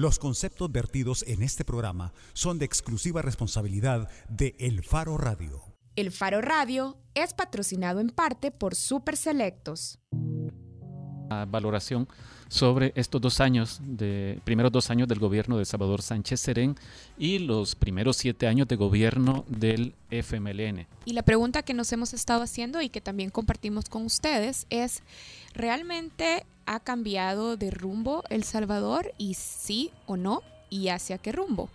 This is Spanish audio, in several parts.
Los conceptos vertidos en este programa son de exclusiva responsabilidad de El Faro Radio. El Faro Radio es patrocinado en parte por Super Selectos. Valoración sobre estos dos años, de, primeros dos años del gobierno de Salvador Sánchez Serén y los primeros siete años de gobierno del FMLN. Y la pregunta que nos hemos estado haciendo y que también compartimos con ustedes es, ¿realmente ha cambiado de rumbo El Salvador y sí o no? Y hacia qué rumbo.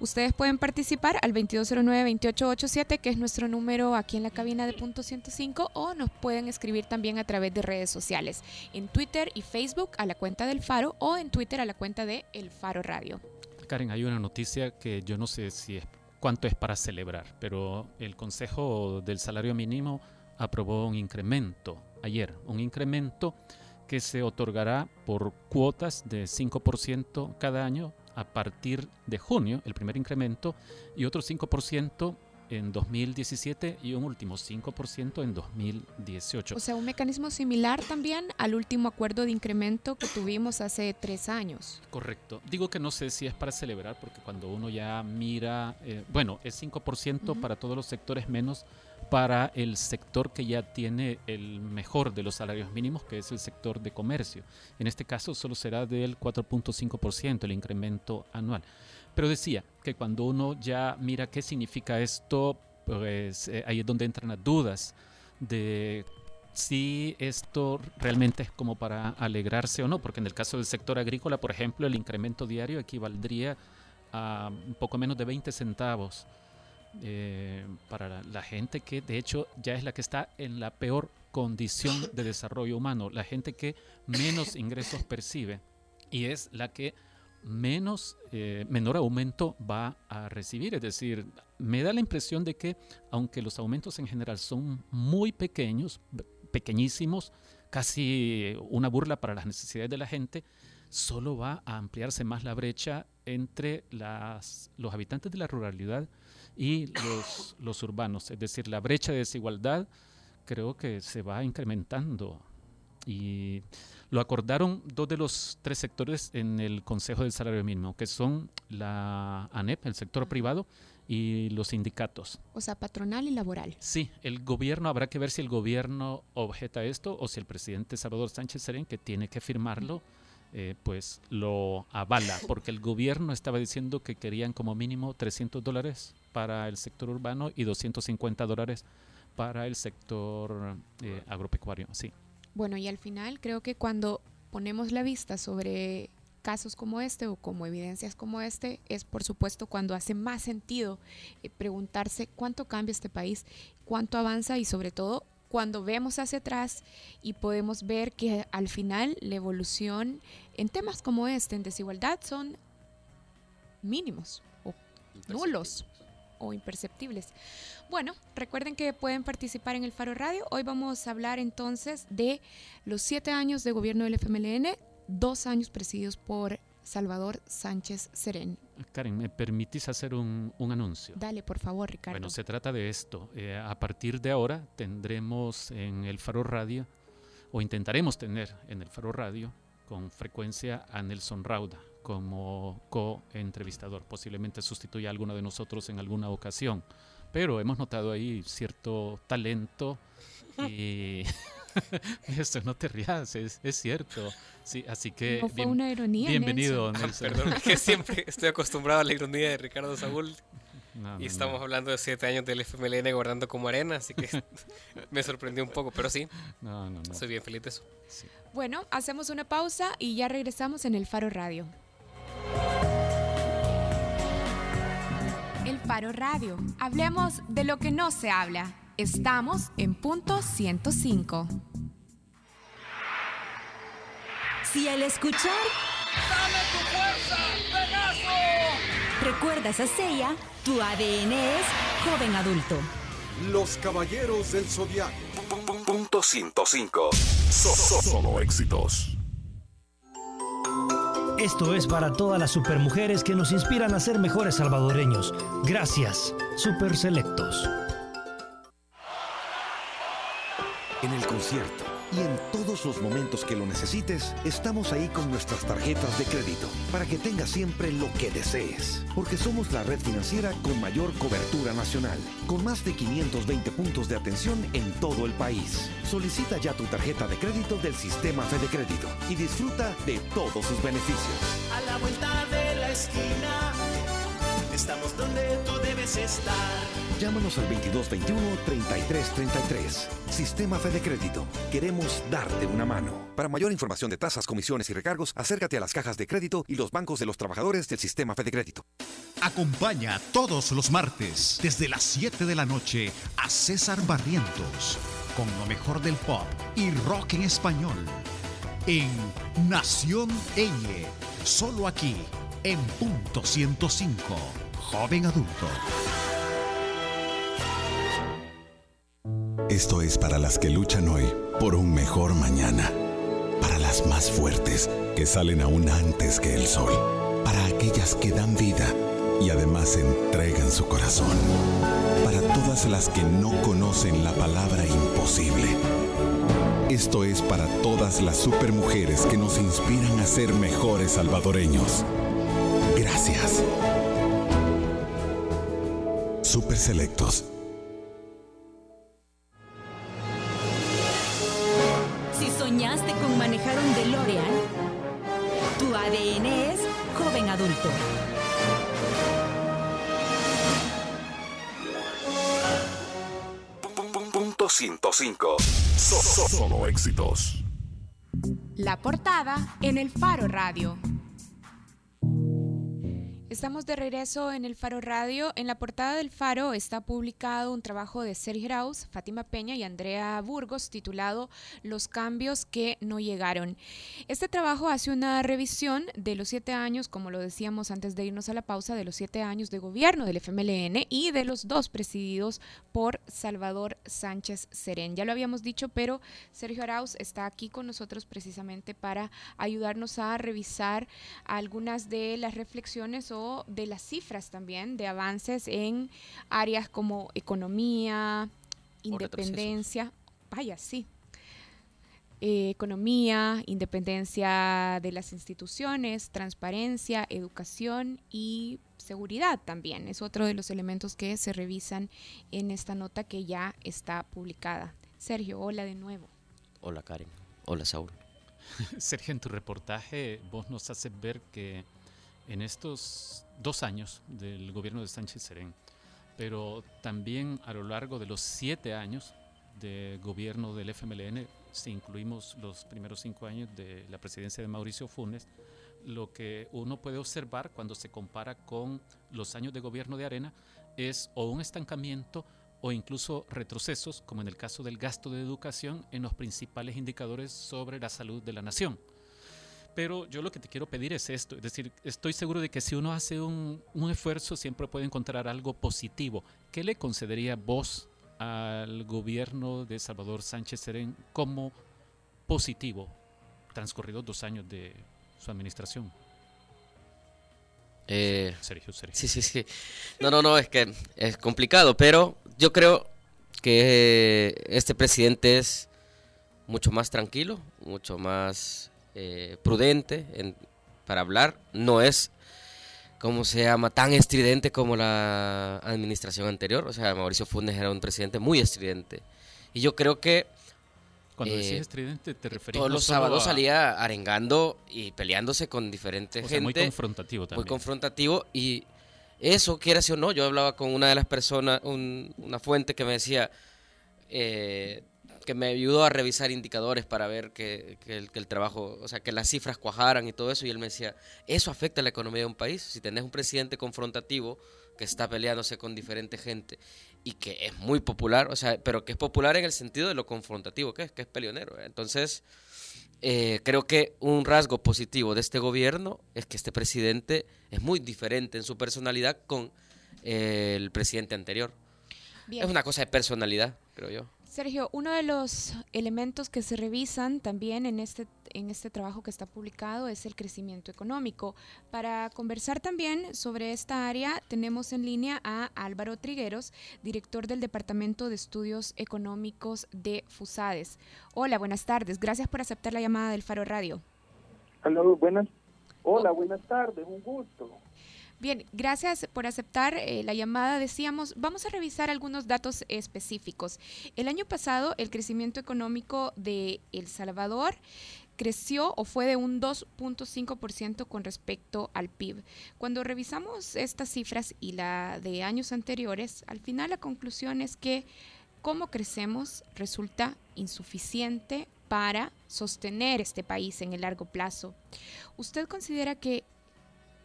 Ustedes pueden participar al 2209-2887, que es nuestro número aquí en la cabina de punto 105, o nos pueden escribir también a través de redes sociales, en Twitter y Facebook a la cuenta del Faro o en Twitter a la cuenta de El Faro Radio. Karen, hay una noticia que yo no sé si es cuánto es para celebrar, pero el Consejo del Salario Mínimo aprobó un incremento ayer, un incremento que se otorgará por cuotas de 5% cada año a partir de junio, el primer incremento, y otro 5% en 2017 y un último 5% en 2018. O sea, un mecanismo similar también al último acuerdo de incremento que tuvimos hace tres años. Correcto. Digo que no sé si es para celebrar, porque cuando uno ya mira, eh, bueno, es 5% para todos los sectores menos para el sector que ya tiene el mejor de los salarios mínimos, que es el sector de comercio. En este caso solo será del 4.5% el incremento anual. Pero decía que cuando uno ya mira qué significa esto, pues eh, ahí es donde entran las dudas de si esto realmente es como para alegrarse o no, porque en el caso del sector agrícola, por ejemplo, el incremento diario equivaldría a un poco menos de 20 centavos eh, para la, gente que de hecho ya es la que está en la peor condición de desarrollo humano, la gente que menos ingresos percibe y es la que menos, eh, menor aumento va a recibir. Es decir, me da la impresión de que aunque los aumentos en general son muy pequeños, pequeñísimos, casi una burla para las necesidades de la gente, solo va a ampliarse más la brecha entre las, los habitantes de la ruralidad y los, los urbanos. Es decir, la brecha de desigualdad creo que se va incrementando. Y lo acordaron dos de los tres sectores en el Consejo del Salario Mínimo, que son la ANEP, el sector privado, y los sindicatos. O sea, patronal y laboral. Sí, el gobierno, habrá que ver si el gobierno objeta esto o si el presidente Salvador Sánchez Serén, que tiene que firmarlo, eh, pues lo avala, porque el gobierno estaba diciendo que querían como mínimo 300 dólares para el sector urbano y 250 dólares para el sector eh, agropecuario, sí. Bueno, y al final creo que cuando ponemos la vista sobre casos como este o como evidencias como este, es por supuesto cuando hace más sentido eh, preguntarse cuánto cambia este país, cuánto avanza y sobre todo cuando vemos hacia atrás y podemos ver que al final la evolución en temas como este, en desigualdad, son mínimos o nulos o imperceptibles. Bueno, recuerden que pueden participar en el Faro Radio. Hoy vamos a hablar entonces de los siete años de gobierno del FMLN, dos años presididos por Salvador Sánchez Serén. Karen, ¿me permitís hacer un, anuncio? Dale, por favor, Ricardo. Bueno, se trata de esto. Eh, a partir de ahora tendremos en el Faro Radio, o intentaremos tener en el Faro Radio, con frecuencia a Nelson Rauda como co-entrevistador. Posiblemente sustituya a alguno de nosotros en alguna ocasión. Pero hemos notado ahí cierto talento y Eso no te rías, es, cierto. Sí, así que fue una ironía, bienvenido, ah, perdón, que siempre estoy acostumbrado a la ironía de Ricardo Saúl. y estamos hablando de siete años del FMLN guardando como arena, así que me sorprendió un poco, pero sí, soy bien feliz de eso. Bueno, hacemos una pausa y ya regresamos en el Faro Radio. El Faro Radio. Hablemos de lo que no se habla. Estamos en punto 105. Si al escuchar ¡Dame tu fuerza, Pegaso! Recuerdas a Seiya, tu ADN es joven adulto. Los caballeros del zodiaco. Punto 105. solo éxitos. Esto es para todas las supermujeres que nos inspiran a ser mejores salvadoreños. Gracias, Super Selectos. En el concierto Y en todos los momentos que lo necesites, estamos ahí con nuestras tarjetas de crédito para que tengas siempre lo que desees. Porque somos la red financiera con mayor cobertura nacional, con más de 520 puntos de atención en todo el país. Solicita ya tu tarjeta de crédito del sistema Fede Crédito y disfruta de todos sus beneficios. A la vuelta de la esquina, estamos donde tú debes estar. Llámanos al 2221-3333. Sistema Fede Crédito. Queremos darte una mano. Para mayor información de tasas, comisiones y recargos, acércate a las cajas de crédito y los bancos de los trabajadores del Sistema Fede Crédito. Acompaña todos los martes, desde las 7 de la noche, a César Barrientos, con lo mejor del pop y rock en español. En Nación Eñe, solo aquí, en punto 105, joven adulto. Esto es para las que luchan hoy por un mejor mañana. Para las más fuertes que salen aún antes que el sol. Para aquellas que dan vida y además entregan su corazón. Para todas las que no conocen la palabra imposible. Esto es para todas las supermujeres que nos inspiran a ser mejores salvadoreños. Gracias. Super Selectos ¿Soñaste con manejar un DeLorean? Tu ADN es joven adulto. Punto 105. solo éxitos. La portada en el Faro Radio. Estamos de regreso en el Faro Radio. En la portada del Faro está publicado un trabajo de Sergio Raus, Fátima Peña y Andrea Burgos titulado Los cambios que no llegaron. Este trabajo hace una revisión de los siete años, como lo decíamos antes de irnos a la pausa, de los siete años de gobierno del FMLN y de los dos presididos por Salvador Sánchez Serén. Ya lo habíamos dicho, pero Sergio Arauz está aquí con nosotros precisamente para ayudarnos a revisar algunas de las reflexiones o de las cifras también de avances en áreas como economía, independencia, vaya, sí, eh, economía, independencia de las instituciones, transparencia, educación y seguridad también. Es otro de los elementos que se revisan en esta nota que ya está publicada. Sergio, hola de nuevo. Hola Karen, hola Saúl. Sergio, en tu reportaje vos nos haces ver que en estos dos años del gobierno de Sánchez Serén, pero también a lo largo de los siete años de gobierno del FMLN, si incluimos los primeros cinco años de la presidencia de Mauricio Funes, lo que uno puede observar cuando se compara con los años de gobierno de Arena es o un estancamiento o incluso retrocesos, como en el caso del gasto de educación en los principales indicadores sobre la salud de la nación. Pero yo lo que te quiero pedir es esto, es decir, estoy seguro de que si uno hace un, esfuerzo siempre puede encontrar algo positivo. ¿Qué le concedería vos al gobierno de Salvador Sánchez Serén como positivo, transcurridos dos años de su administración? Eh, Sergio, Sergio. Sí, sí, sí. No, no, no, es que es complicado, pero yo creo que este presidente es mucho más tranquilo, mucho más eh, prudente para hablar, no es, como se llama?, tan estridente como la administración anterior. O sea, Mauricio Funes era un presidente muy estridente. Y yo creo que... Cuando decís eh, estridente, te referís Todos los sábados salía arengando y peleándose con diferentes gente. muy confrontativo también. Muy confrontativo y eso, quiera o no, yo hablaba con una de las personas, una fuente que me decía, eh, que me ayudó a revisar indicadores para ver que, el, trabajo, o sea, que las cifras cuajaran y todo eso. Y él me decía, eso afecta a la economía de un país. Si tenés un presidente confrontativo que está peleándose con diferente gente y que es muy popular, o sea, pero que es popular en el sentido de lo confrontativo que es, que es peleonero. Entonces, eh, creo que un rasgo positivo de este gobierno es que este presidente es muy diferente en su personalidad con el presidente anterior. Es una cosa de personalidad, creo yo. Sergio, uno de los elementos que se revisan también en este, en este trabajo que está publicado es el crecimiento económico. Para conversar también sobre esta área, tenemos en línea a Álvaro Trigueros, director del Departamento de Estudios Económicos de FUSADES. Hola, buenas tardes. Gracias por aceptar la llamada del Faro Radio. Hola, buenas, hola, buenas tardes. Un gusto. Bien, gracias por aceptar eh, la llamada. Decíamos, vamos a revisar algunos datos específicos. El año pasado, el crecimiento económico de El Salvador creció o fue de un 2.5% con respecto al PIB. Cuando revisamos estas cifras y la de años anteriores, al final la conclusión es que cómo crecemos resulta insuficiente para sostener este país en el largo plazo. ¿Usted considera que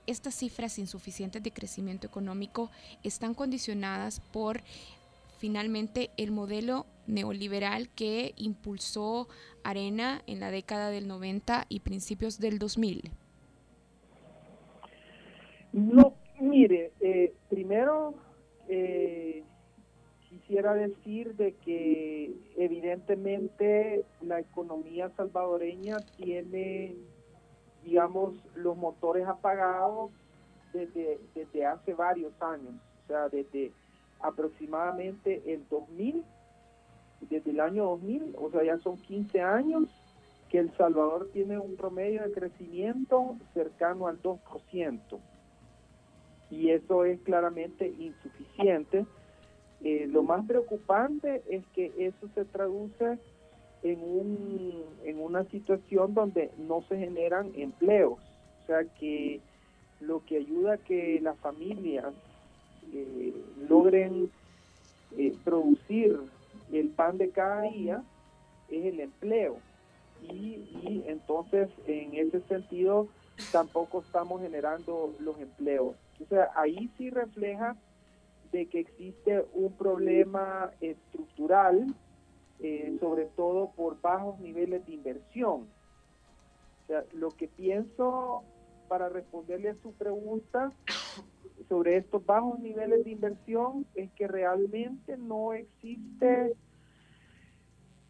estas cifras insuficientes de crecimiento económico están condicionadas por finalmente el modelo neoliberal que impulsó Arena en la década del 90 y principios del 2000? No, mire, eh, primero eh, quisiera decir de que evidentemente la economía salvadoreña tiene digamos, los motores apagados desde, desde hace varios años, o sea, desde aproximadamente el 2000, desde el año 2000, o sea, ya son 15 años que El Salvador tiene un promedio de crecimiento cercano al 2%. Y eso es claramente insuficiente. Eh, lo más preocupante es que eso se traduce en, un, en una situación donde no se generan empleos. O sea que lo que ayuda a que las familias eh, logren eh, producir el pan de cada día es el empleo. Y, y entonces en ese sentido tampoco estamos generando los empleos. O sea, ahí sí refleja de que existe un problema estructural eh, sobre todo por bajos niveles de inversión. lo que pienso para responderle a su pregunta sobre estos bajos niveles de inversión es que realmente no existe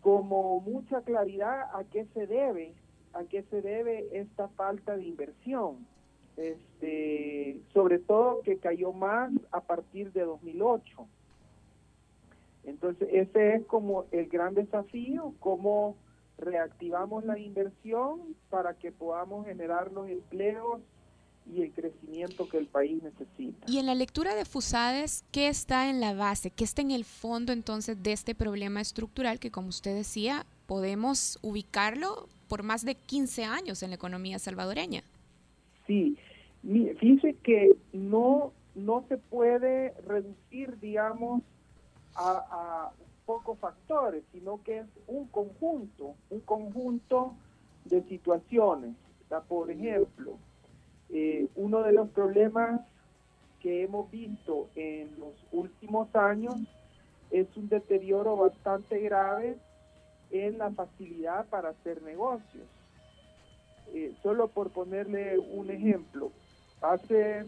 como mucha claridad a qué se debe, a qué se debe esta falta de inversión. Este, sobre todo que cayó más a partir de 2008. Entonces, ese es como el gran desafío, cómo reactivamos la inversión para que podamos generar los empleos y el crecimiento que el país necesita. Y en la lectura de Fusades, ¿qué está en la base? ¿Qué está en el fondo entonces de este problema estructural que, como usted decía, podemos ubicarlo por más de 15 años en la economía salvadoreña? Sí, fíjese que no, no se puede reducir, digamos, a, pocos factores, sino que es un conjunto, un conjunto de situaciones. Por ejemplo, eh, uno de los problemas que hemos visto en los últimos años es un deterioro bastante grave en la facilidad para hacer negocios. Eh, solo por ponerle un ejemplo, hace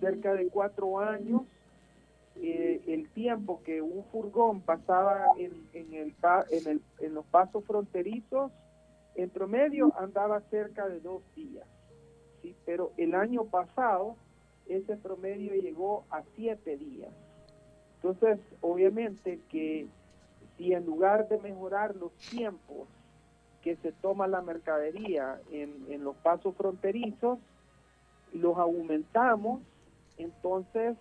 cerca de cuatro años eh, el tiempo que un furgón pasaba en, en, el, en, el, en los pasos fronterizos, en promedio andaba cerca de dos días. ¿sí? Pero el año pasado ese promedio llegó a siete días. Entonces, obviamente que si en lugar de mejorar los tiempos que se toma la mercadería en, en los pasos fronterizos, los aumentamos, entonces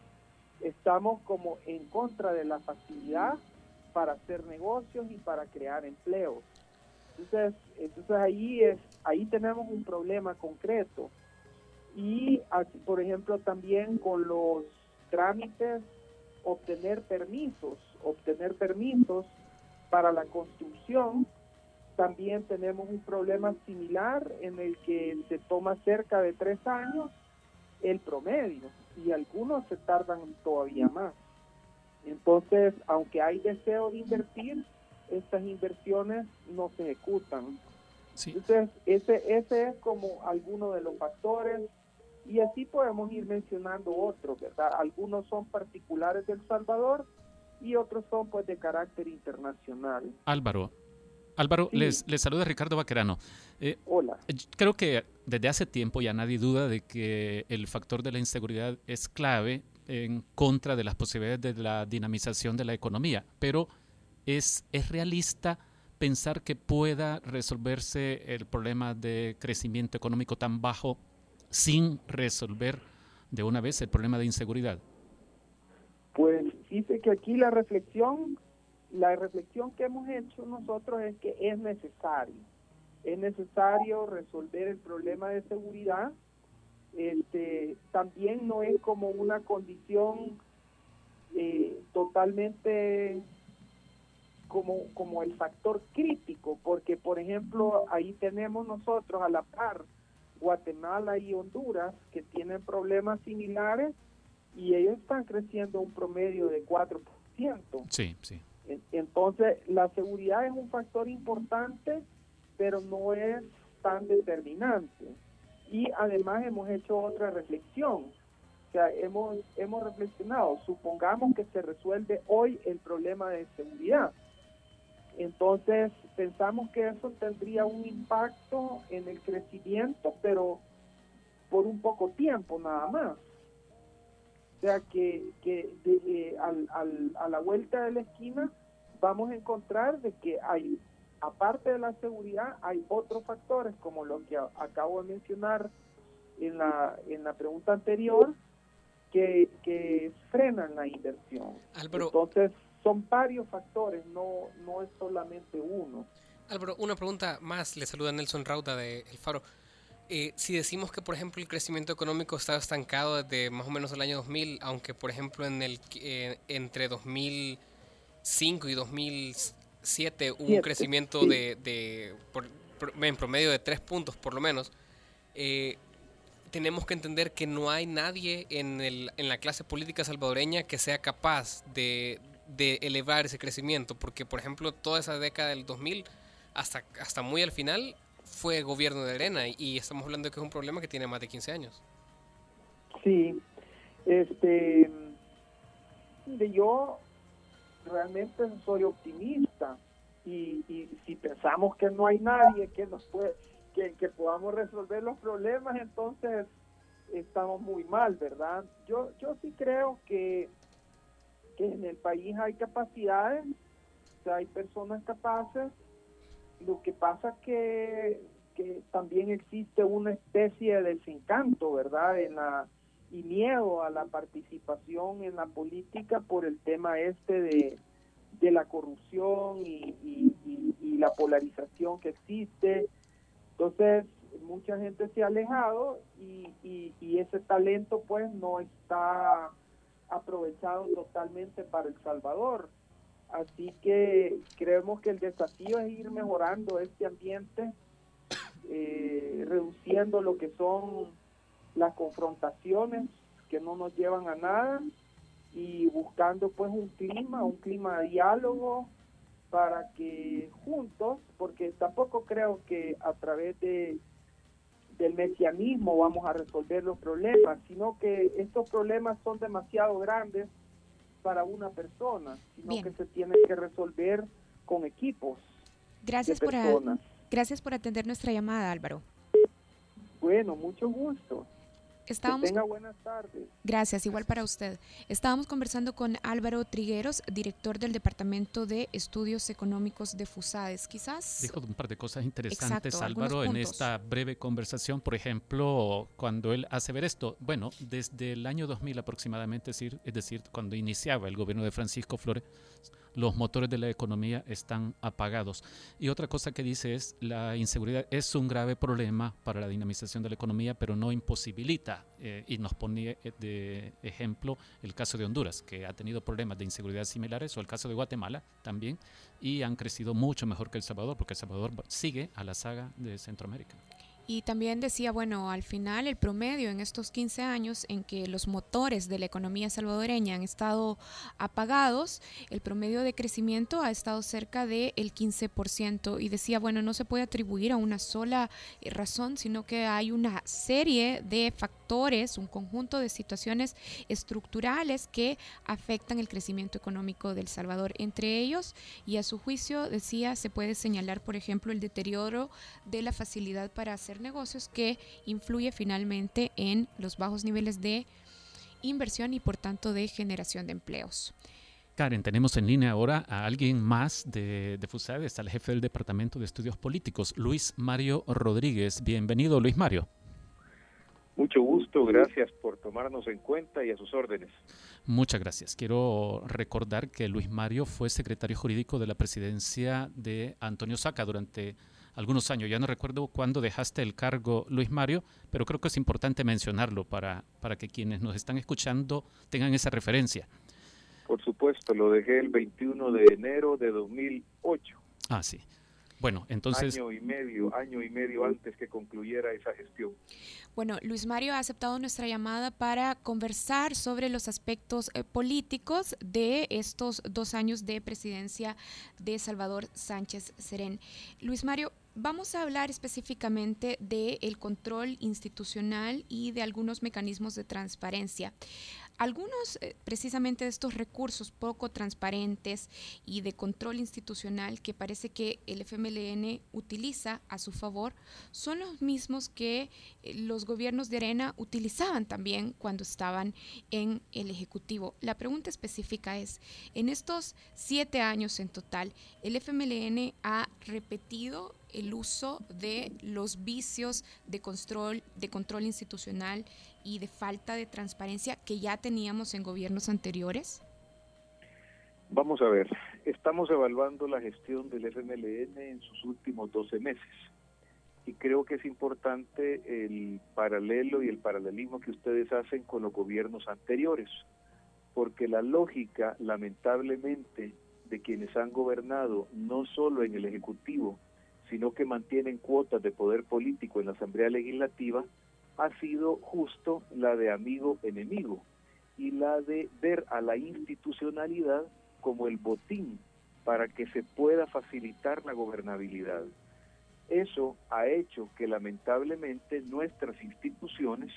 estamos como en contra de la facilidad para hacer negocios y para crear empleos. Entonces, entonces ahí es ahí tenemos un problema concreto. Y por ejemplo también con los trámites obtener permisos, obtener permisos para la construcción, también tenemos un problema similar en el que se toma cerca de tres años el promedio y algunos se tardan todavía más. Entonces, aunque hay deseo de invertir, estas inversiones no se ejecutan. Entonces, ese, ese es como alguno de los factores y así podemos ir mencionando otros, ¿verdad? Algunos son particulares del Salvador y otros son pues de carácter internacional. Álvaro, Álvaro, les, les, saluda Ricardo Vaquerano. Eh, Hola. Creo que desde hace tiempo ya nadie duda de que el factor de la inseguridad es clave en contra de las posibilidades de la dinamización de la economía, pero es, es realista pensar que pueda resolverse el problema de crecimiento económico tan bajo sin resolver de una vez el problema de inseguridad? Pues dice que aquí la reflexión, la reflexión que hemos hecho nosotros es que es necesario, es necesario resolver el problema de seguridad. Este, también no es como una condición eh, totalmente como, como el factor crítico, porque por ejemplo ahí tenemos nosotros a la par Guatemala y Honduras que tienen problemas similares y ellos están creciendo un promedio de 4%. Sí, sí. Entonces, la seguridad es un factor importante, pero no es tan determinante. Y además hemos hecho otra reflexión. O sea, hemos, hemos reflexionado, supongamos que se resuelve hoy el problema de seguridad entonces pensamos que eso tendría un impacto en el crecimiento, pero por un poco tiempo nada más. O sea que, que eh, a la vuelta de la esquina vamos a encontrar de que hay, aparte de la seguridad, hay otros factores como lo que acabo de mencionar en la, en la pregunta anterior, que, que frenan la inversión. Entonces, son varios factores, no, no es solamente uno. Álvaro, una pregunta más, le saluda Nelson Rauda de El Faro. Eh, si decimos que, por ejemplo, el crecimiento económico está estancado desde más o menos el año 2000, aunque, por ejemplo, en el eh, entre 2005 y 2007 hubo un crecimiento de, de en promedio de tres puntos, por lo menos, eh, tenemos que entender que no hay nadie en, el, en la clase política salvadoreña que sea capaz de, de elevar ese crecimiento, porque por ejemplo toda esa década del 2000 hasta, hasta muy al final fue gobierno de arena y, estamos hablando de que es un problema que tiene más de 15 años. Sí, este, yo realmente soy optimista y, y, si pensamos que no hay nadie que nos puede, que, que podamos resolver los problemas, entonces estamos muy mal, ¿verdad? Yo, yo sí creo que en el país hay capacidades, hay personas capaces, lo que pasa que, también existe una especie de desencanto, ¿verdad? En la, y miedo a la participación en la política por el tema este de, de la corrupción y, y, la polarización que existe. Entonces, mucha gente se ha alejado y, y, ese talento pues no está aprovechado totalmente para El Salvador. Así que creemos que el desafío es ir mejorando este ambiente, eh, reduciendo lo que son las confrontaciones que no nos llevan a nada y buscando pues un clima, un clima de diálogo para que juntos, porque tampoco creo que a través de del mesianismo vamos a resolver los problemas, sino que estos problemas son demasiado grandes para una persona, sino que se tienen que resolver con equipos. Gracias por, gracias por atender nuestra llamada, Álvaro. Bueno, mucho gusto. Estábamos, tenga buenas tardes. Gracias, igual para usted. Estábamos conversando con Álvaro Trigueros, director del Departamento de Estudios Económicos de FUSADES. Quizás. Dijo un par de cosas interesantes, Álvaro, en esta breve conversación. Por ejemplo, cuando él hace ver esto, bueno, desde el año 2000 aproximadamente, es decir cuando iniciaba el gobierno de Francisco Flores, los motores de la economía están apagados. Y otra cosa que dice es, la inseguridad es un grave problema para la dinamización de la economía, pero no imposibilita. Eh, y nos pone de ejemplo el caso de Honduras, que ha tenido problemas de inseguridad similares, o el caso de Guatemala también, y han crecido mucho mejor que El Salvador, porque El Salvador sigue a la saga de Centroamérica. Y también decía, bueno, al final el promedio en estos 15 años en que los motores de la economía salvadoreña han estado apagados, el promedio de crecimiento ha estado cerca del 15%. Y decía, bueno, no se puede atribuir a una sola eh, razón, sino que hay una serie de factores, un conjunto de situaciones estructurales que afectan el crecimiento económico del Salvador. Entre ellos, y a su juicio, decía, se puede señalar, por ejemplo, el deterioro de la facilidad para hacer negocios que influye finalmente en los bajos niveles de inversión y por tanto de generación de empleos. Karen, tenemos en línea ahora a alguien más de, de FUSAD, está el jefe del Departamento de Estudios Políticos, Luis Mario Rodríguez. Bienvenido, Luis Mario. Mucho gusto, gracias por tomarnos en cuenta y a sus órdenes. Muchas gracias. Quiero recordar que Luis Mario fue secretario jurídico de la presidencia de Antonio Saca durante algunos años. Ya no recuerdo cuándo dejaste el cargo, Luis Mario, pero creo que es importante mencionarlo para, para que quienes nos están escuchando tengan esa referencia. Por supuesto, lo dejé el 21 de enero de 2008. Ah, sí. Bueno, entonces... Año y medio, año y medio antes que concluyera esa gestión. Bueno, Luis Mario ha aceptado nuestra llamada para conversar sobre los aspectos eh, políticos de estos dos años de presidencia de Salvador Sánchez Serén. Luis Mario, Vamos a hablar específicamente del control institucional y de algunos mecanismos de transparencia. Algunos eh, precisamente de estos recursos poco transparentes y de control institucional que parece que el FMLN utiliza a su favor son los mismos que eh, los gobiernos de Arena utilizaban también cuando estaban en el Ejecutivo. La pregunta específica es, en estos siete años en total, ¿el FMLN ha repetido el uso de los vicios de control, de control institucional y de falta de transparencia que ya teníamos en gobiernos anteriores? Vamos a ver, estamos evaluando la gestión del FMLN en sus últimos 12 meses y creo que es importante el paralelo y el paralelismo que ustedes hacen con los gobiernos anteriores, porque la lógica, lamentablemente, de quienes han gobernado no solo en el Ejecutivo, sino que mantienen cuotas de poder político en la Asamblea Legislativa, ha sido justo la de amigo-enemigo y la de ver a la institucionalidad como el botín para que se pueda facilitar la gobernabilidad. Eso ha hecho que lamentablemente nuestras instituciones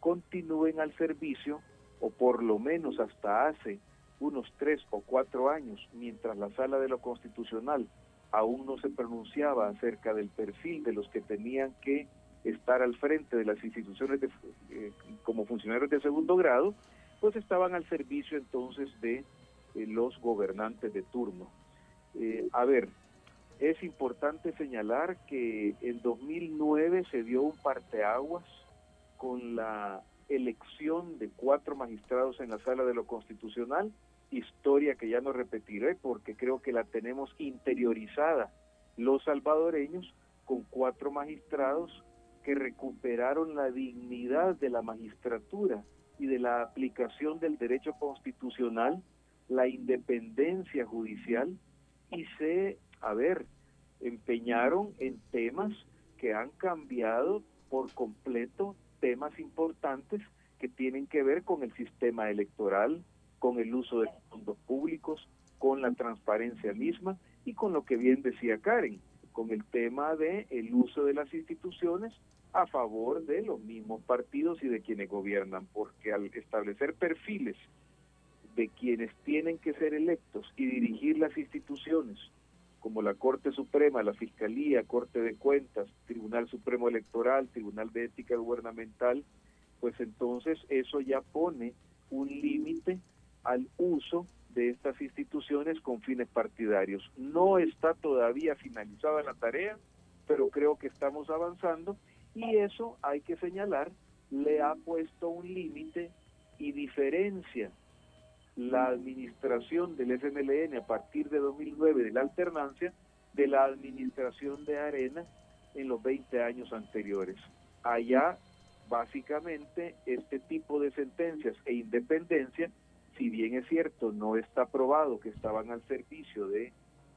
continúen al servicio, o por lo menos hasta hace unos tres o cuatro años, mientras la sala de lo constitucional aún no se pronunciaba acerca del perfil de los que tenían que estar al frente de las instituciones eh, como funcionarios de segundo grado, pues estaban al servicio entonces de eh, los gobernantes de turno. Eh, a ver, es importante señalar que en 2009 se dio un parteaguas con la elección de cuatro magistrados en la sala de lo constitucional, historia que ya no repetiré porque creo que la tenemos interiorizada los salvadoreños con cuatro magistrados que recuperaron la dignidad de la magistratura y de la aplicación del derecho constitucional, la independencia judicial y se, a ver, empeñaron en temas que han cambiado por completo temas importantes que tienen que ver con el sistema electoral, con el uso de fondos públicos, con la transparencia misma y con lo que bien decía Karen, con el tema de el uso de las instituciones a favor de los mismos partidos y de quienes gobiernan, porque al establecer perfiles de quienes tienen que ser electos y dirigir las instituciones, como la Corte Suprema, la Fiscalía, Corte de Cuentas, Tribunal Supremo Electoral, Tribunal de Ética Gubernamental, pues entonces eso ya pone un límite al uso de estas instituciones con fines partidarios. No está todavía finalizada la tarea, pero creo que estamos avanzando y eso hay que señalar, le ha puesto un límite y diferencia la administración del FMLN a partir de 2009 de la alternancia de la administración de Arena en los 20 años anteriores. Allá, básicamente, este tipo de sentencias e independencia, si bien es cierto, no está probado que estaban al servicio de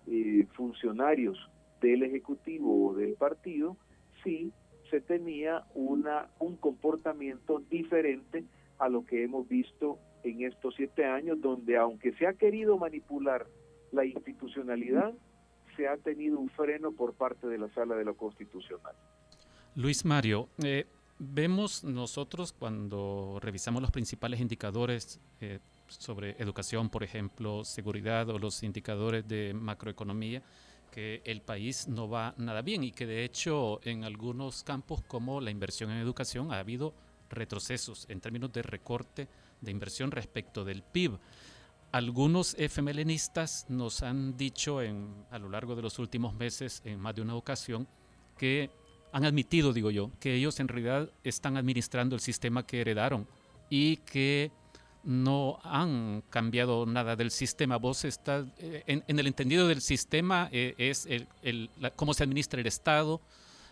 eh, funcionarios del Ejecutivo o del partido, sí se tenía una, un comportamiento diferente a lo que hemos visto en estos siete años, donde aunque se ha querido manipular la institucionalidad, se ha tenido un freno por parte de la Sala de lo Constitucional. Luis Mario, eh, vemos nosotros cuando revisamos los principales indicadores eh, sobre educación, por ejemplo, seguridad o los indicadores de macroeconomía, que el país no va nada bien y que de hecho en algunos campos como la inversión en educación ha habido retrocesos en términos de recorte de inversión respecto del PIB. Algunos FMLNistas nos han dicho en, a lo largo de los últimos meses, en más de una ocasión, que han admitido, digo yo, que ellos en realidad están administrando el sistema que heredaron y que no han cambiado nada del sistema. Vos estás, eh, en, el entendido del sistema eh, es el, cómo se administra el Estado,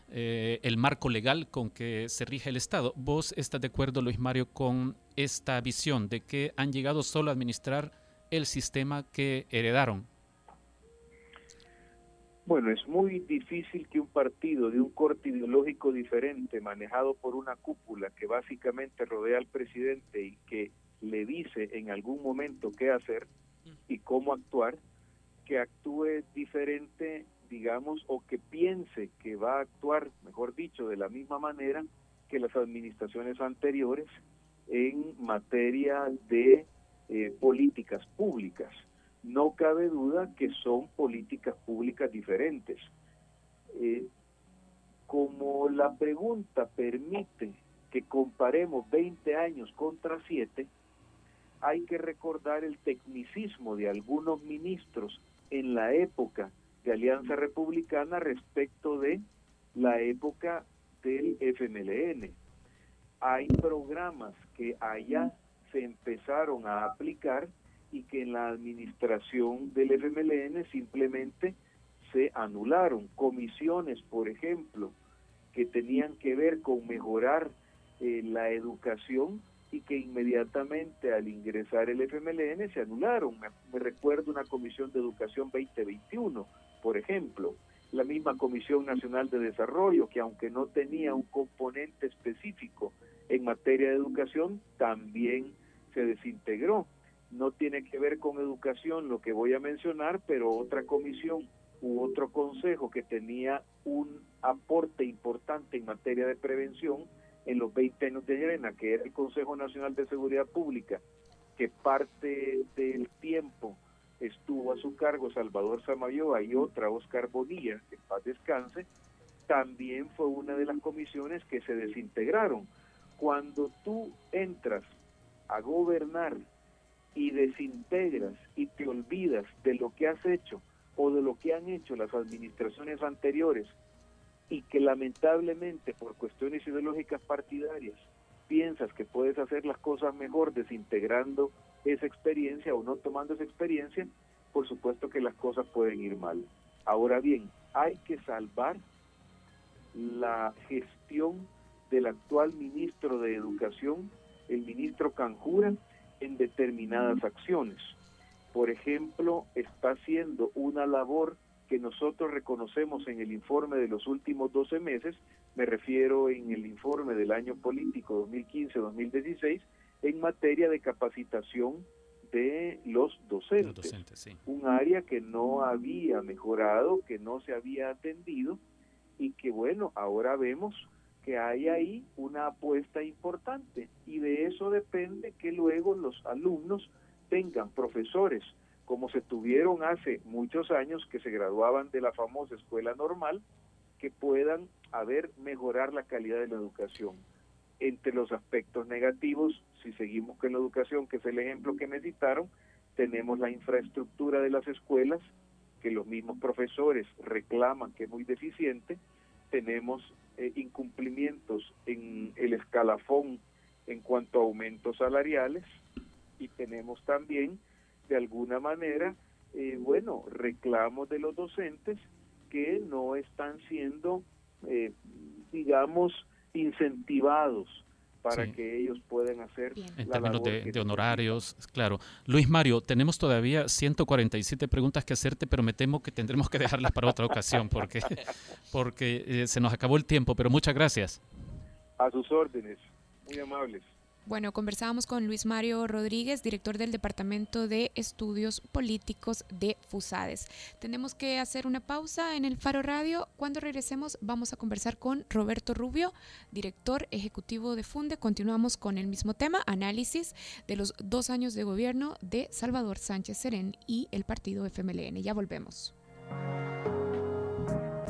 eh, el marco legal con que se rige el Estado. ¿Vos estás de acuerdo, Luis Mario, con esta visión de que han llegado solo a administrar el sistema que heredaron? Bueno, es muy difícil que un partido de un corte ideológico diferente, manejado por una cúpula que básicamente rodea al presidente y que le dice en algún momento qué hacer y cómo actuar, que actúe diferente, digamos, o que piense que va a actuar, mejor dicho, de la misma manera que las administraciones anteriores en materia de eh, políticas públicas. No cabe duda que son políticas públicas diferentes. Eh, como la pregunta permite que comparemos 20 años contra 7, hay que recordar el tecnicismo de algunos ministros en la época de Alianza Republicana respecto de la época del FMLN. Hay programas que allá se empezaron a aplicar y que en la administración del FMLN simplemente se anularon. Comisiones, por ejemplo, que tenían que ver con mejorar eh, la educación y que inmediatamente al ingresar el FMLN se anularon. Me, recuerdo una Comisión de Educación 2021, por ejemplo, la misma Comisión Nacional de Desarrollo, que aunque no tenía un componente específico en materia de educación, también se desintegró. No tiene que ver con educación lo que voy a mencionar, pero otra comisión u otro consejo que tenía un aporte importante en materia de prevención en los 20 años de Llerena, que era el Consejo Nacional de Seguridad Pública, que parte del tiempo estuvo a su cargo Salvador Samayoa y otra Oscar Bonilla, que paz descanse, también fue una de las comisiones que se desintegraron. Cuando tú entras a gobernar y desintegras y te olvidas de lo que has hecho o de lo que han hecho las administraciones anteriores y que lamentablemente por cuestiones ideológicas partidarias piensas que puedes hacer las cosas mejor desintegrando esa experiencia o no tomando esa experiencia, por supuesto que las cosas pueden ir mal. Ahora bien, hay que salvar la gestión del actual ministro de Educación, el ministro Canjura, en determinadas acciones. Por ejemplo, está haciendo una labor que nosotros reconocemos en el informe de los últimos 12 meses, me refiero en el informe del año político 2015-2016, en materia de capacitación de los docentes. Un área que no había mejorado, que no se había atendido y que bueno, ahora vemos que hay ahí una apuesta importante y de eso depende que luego los alumnos tengan profesores como se tuvieron hace muchos años que se graduaban de la famosa escuela normal, que puedan haber mejorar la calidad de la educación. Entre los aspectos negativos, si seguimos con la educación, que es el ejemplo que me citaron, tenemos la infraestructura de las escuelas, que los mismos profesores reclaman que es muy deficiente, tenemos eh, incumplimientos en el escalafón en cuanto a aumentos salariales y tenemos también de alguna manera, eh, bueno, reclamos de los docentes que no están siendo, eh, digamos, incentivados para que ellos puedan hacer en términos de, honorarios, claro. Luis Mario, tenemos todavía 147 preguntas que hacerte, pero me temo que tendremos que dejarlas para otra ocasión porque porque eh, se nos acabó el tiempo, pero muchas gracias. A sus órdenes, muy amables. Bueno, conversábamos con Luis Mario Rodríguez, director del Departamento de Estudios Políticos de FUSADES. Tenemos que hacer una pausa en el Faro Radio. Cuando regresemos vamos a conversar con Roberto Rubio, director ejecutivo de FUNDE. Continuamos con el mismo tema, análisis de los dos años de gobierno de Salvador Sánchez Serén y el partido FMLN. Ya volvemos.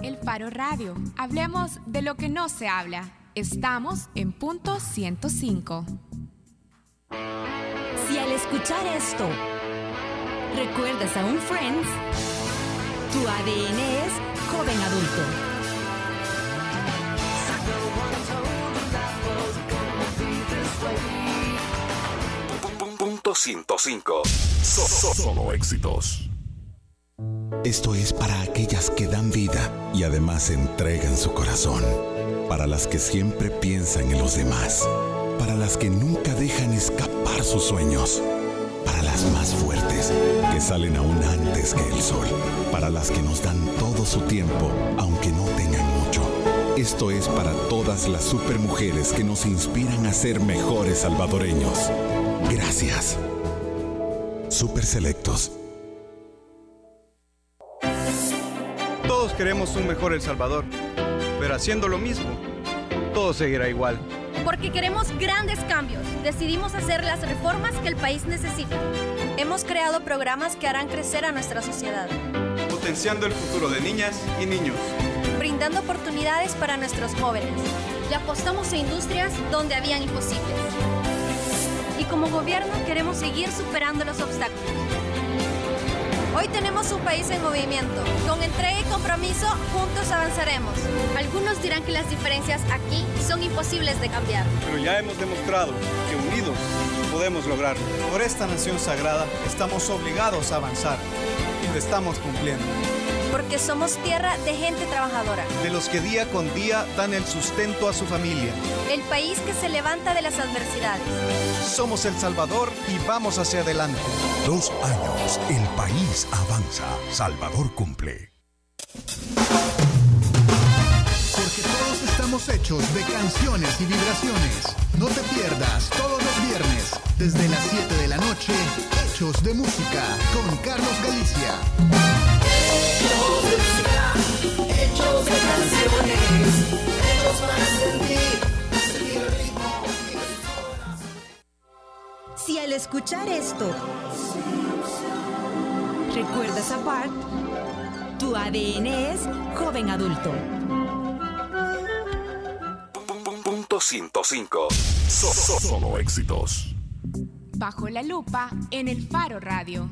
El Faro Radio. Hablemos de lo que no se habla. Estamos en punto 105. Si al escuchar esto recuerdas a un Friends, tu ADN es joven adulto. Punto 105. solo éxitos. Esto es para aquellas que dan vida y además entregan su corazón. Para las que siempre piensan en los demás para las que nunca dejan escapar sus sueños, para las más fuertes, que salen aún antes que el sol, para las que nos dan todo su tiempo, aunque no tengan mucho. Esto es para todas las supermujeres que nos inspiran a ser mejores salvadoreños. Gracias. Super Selectos. Todos queremos un mejor El Salvador, pero haciendo lo mismo, todo seguirá igual. Porque queremos grandes cambios, decidimos hacer las reformas que el país necesita. Hemos creado programas que harán crecer a nuestra sociedad. Potenciando el futuro de niñas y niños. Brindando oportunidades para nuestros jóvenes. Y apostamos a industrias donde habían imposibles. Y como gobierno queremos seguir superando los obstáculos Hoy tenemos un país en movimiento. Con entrega y compromiso, juntos avanzaremos. Algunos dirán que las diferencias aquí son imposibles de cambiar. Pero ya hemos demostrado que unidos podemos lograrlo. Por esta nación sagrada estamos obligados a avanzar y lo estamos cumpliendo porque somos tierra de gente trabajadora. De los que día con día dan el sustento a su familia. El país que se levanta de las adversidades. Somos El Salvador y vamos hacia adelante. Dos años, el país avanza. Salvador cumple. Porque todos estamos hechos de canciones y vibraciones. No te pierdas todos los viernes, desde las 7 de la noche, Hechos de Música con Carlos Galicia Si al escuchar esto recuerdas a Bart, tu ADN es joven adulto. Punto 105. solo éxitos. Bajo la lupa en el Faro Radio.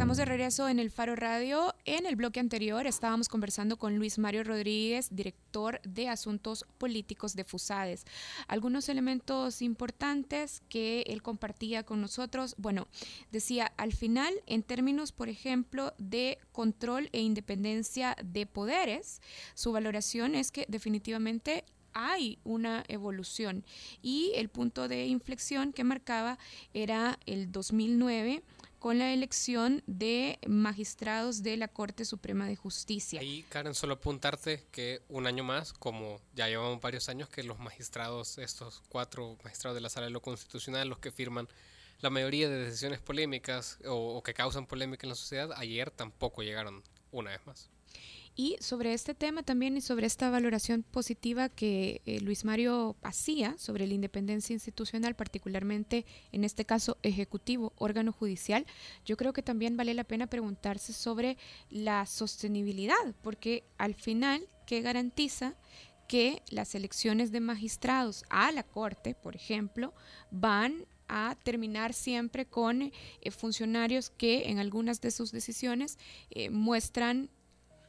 Estamos de regreso en el Faro Radio. En el bloque anterior estábamos conversando con Luis Mario Rodríguez, director de Asuntos Políticos de FUSADES. Algunos elementos importantes que él compartía con nosotros. Bueno, decía, al final, en términos, por ejemplo, de control e independencia de poderes, su valoración es que definitivamente hay una evolución y el punto de inflexión que marcaba era el 2009 con la elección de magistrados de la Corte Suprema de Justicia. Y Karen, solo apuntarte que un año más, como ya llevamos varios años, que los magistrados, estos cuatro magistrados de la Sala de lo Constitucional, los que firman la mayoría de decisiones polémicas o, o que causan polémica en la sociedad, ayer tampoco llegaron una vez más. Y sobre este tema también y sobre esta valoración positiva que eh, Luis Mario hacía sobre la independencia institucional, particularmente en este caso ejecutivo, órgano judicial, yo creo que también vale la pena preguntarse sobre la sostenibilidad, porque al final, ¿qué garantiza? que las elecciones de magistrados a la Corte, por ejemplo, van a terminar siempre con eh, funcionarios que en algunas de sus decisiones eh, muestran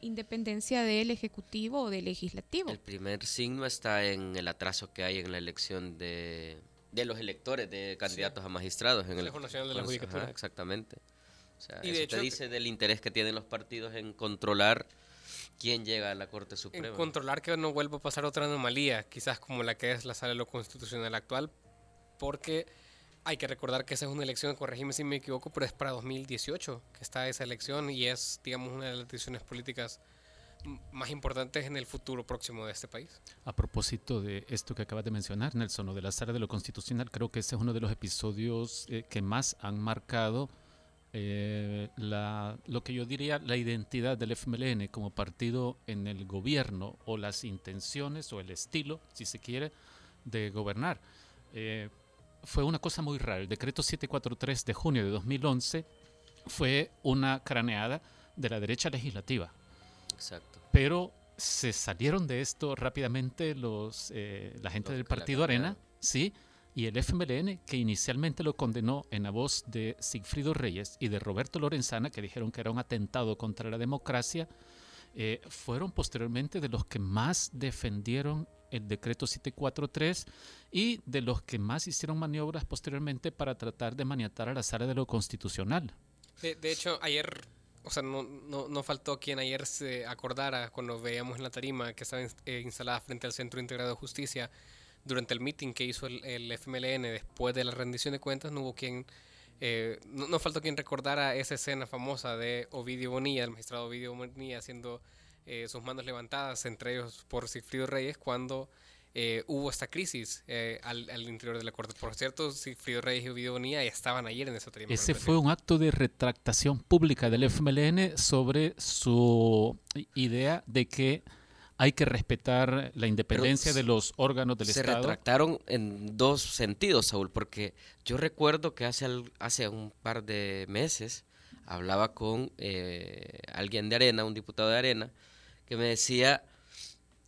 independencia del Ejecutivo o del Legislativo. El primer signo está en el atraso que hay en la elección de, de los electores de candidatos a magistrados. En el Consejo de la Judicatura. exactamente. O sea, y eso te dice del interés que tienen los partidos en controlar quién llega a la Corte Suprema. controlar que no vuelva a pasar otra anomalía, quizás como la que es la sala de lo constitucional actual, porque hay que recordar que esa es una elección, corregime si me equivoco, pero es para 2018 que está esa elección y es, digamos, una de las decisiones políticas más importantes en el futuro próximo de este país. A propósito de esto que acabas de mencionar, Nelson, o de la sala de lo constitucional, creo que ese es uno de los episodios eh, que más han marcado eh, lo que yo diría la identidad del FMLN como partido en el gobierno o las intenciones o el estilo, si se quiere, de gobernar. Eh, fue una cosa muy rara. El decreto 743 de junio de 2011 fue una craneada de la derecha legislativa. Exacto. Pero se salieron de esto rápidamente los, eh, la gente del Partido Arena, sí, y el FMLN, que inicialmente lo condenó en la voz de Sigfrido Reyes y de Roberto Lorenzana, que dijeron que era un atentado contra la democracia, eh, fueron posteriormente de los que más defendieron el decreto 743 y de los que más hicieron maniobras posteriormente para tratar de maniatar a la sala de lo constitucional. De, hecho, ayer, o sea, no, no, faltó quien ayer se acordara cuando veíamos en la tarima que estaba eh, instalada frente al Centro Integrado de Justicia durante el meeting que hizo el, FMLN después de la rendición de cuentas, no hubo quien, eh, no, faltó quien recordara esa escena famosa de Ovidio Bonilla, el magistrado Ovidio Bonilla haciendo eh, sus manos levantadas, entre ellos por Sigfrido Reyes, cuando eh, hubo esta crisis al, interior de la Corte. Por cierto, Sigfrido Reyes y Ovidio Bonilla ya estaban ayer en esa tarea. Ese fue un acto de retractación pública del FMLN sobre su idea de que hay que respetar la independencia de los órganos del Estado. Se retractaron en dos sentidos, Saúl, porque yo recuerdo que hace, hace un par de meses hablaba con eh, alguien de Arena, un diputado de Arena, que me decía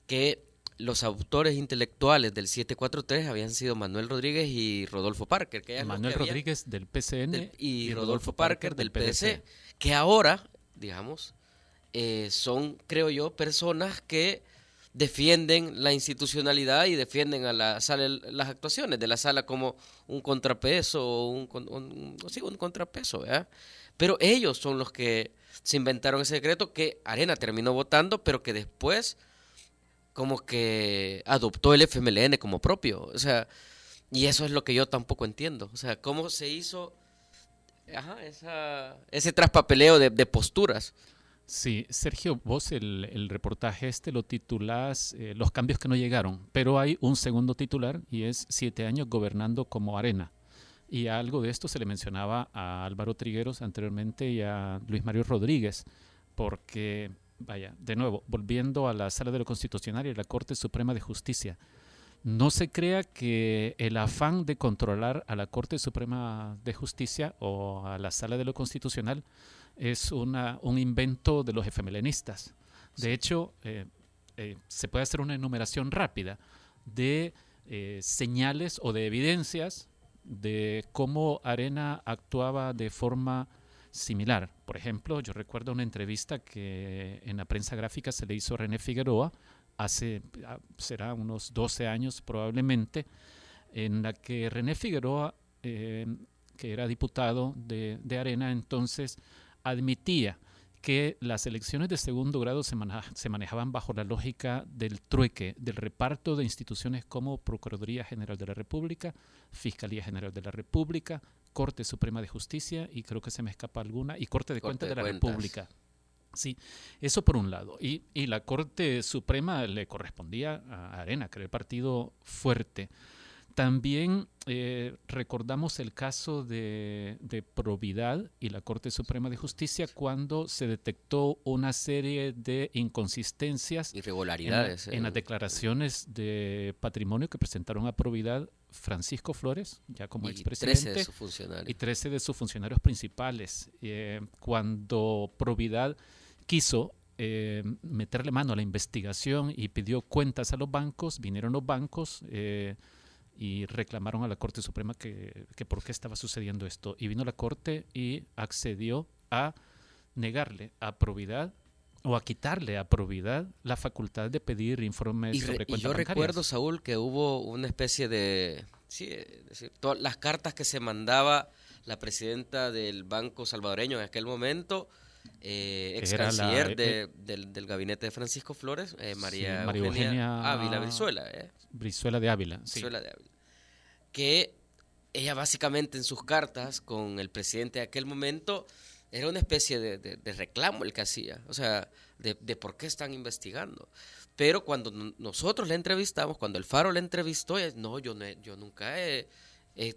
que los autores intelectuales del 743 habían sido Manuel Rodríguez y Rodolfo Parker. Que Manuel Rodríguez del PCN y, Rodolfo, Parker, del PDC, que ahora, digamos, eh, son, creo yo, personas que defienden la institucionalidad y defienden a la sala las actuaciones de la sala como un contrapeso o un, un, un contrapeso, Pero ellos son los que se inventaron ese decreto que Arena terminó votando, pero que después como que adoptó el FMLN como propio, o sea, y eso es lo que yo tampoco entiendo, o sea, cómo se hizo ese traspapeleo de, posturas. Sí, Sergio, vos el, reportaje este lo titulás eh, Los cambios que no llegaron, pero hay un segundo titular y es Siete años gobernando como arena. Y algo de esto se le mencionaba a Álvaro Trigueros anteriormente y a Luis Mario Rodríguez, porque, vaya, de nuevo, volviendo a la Sala de lo Constitucional y la Corte Suprema de Justicia, no se crea que el afán de controlar a la Corte Suprema de Justicia o a la Sala de lo Constitucional es una, un invento de los efemelenistas. De hecho, eh, eh, se puede hacer una enumeración rápida de eh, señales o de evidencias de cómo Arena actuaba de forma similar. Por ejemplo, yo recuerdo una entrevista que en la prensa gráfica se le hizo a René Figueroa hace, ah, será unos 12 años probablemente, en la que René Figueroa, que era diputado de, de Arena entonces, admitía que las elecciones de segundo grado se, manejaban bajo la lógica del trueque, del reparto de instituciones como Procuraduría General de la República, Fiscalía General de la República, Corte Suprema de Justicia y creo que se me escapa alguna, y Corte de Cuentas de, la República. Sí, eso por un lado. Y, y, la Corte Suprema le correspondía a Arena, que era el partido fuerte. También eh, recordamos el caso de, de, Providad y la Corte Suprema de Justicia cuando se detectó una serie de inconsistencias. Irregularidades. En, las eh. declaraciones de patrimonio que presentaron a Providad Francisco Flores, ya como expresidente. Y 13 de sus funcionarios. Y 13 de sus funcionarios principales. Eh, cuando Providad quiso meterle mano a la investigación y pidió cuentas a los bancos, vinieron los bancos y reclamaron a la Corte Suprema que, que, por qué estaba sucediendo esto. Y vino la Corte y accedió a negarle a probidad o a quitarle a probidad la facultad de pedir informes sobre cuentas y yo recuerdo, Saúl, que hubo una especie de... Sí, es decir, todas las cartas que se mandaba la presidenta del Banco Salvadoreño en aquel momento eh, ex canciller eh, del, gabinete de Francisco Flores, María, Eugenia, Ávila Brizuela. Brizuela de Ávila. Brizuela de Ávila. Que ella básicamente en sus cartas con el presidente de aquel momento era una especie de, reclamo el que hacía, o sea, de, por qué están investigando. Pero cuando nosotros le entrevistamos, cuando el Faro le entrevistó, no, yo, yo nunca he,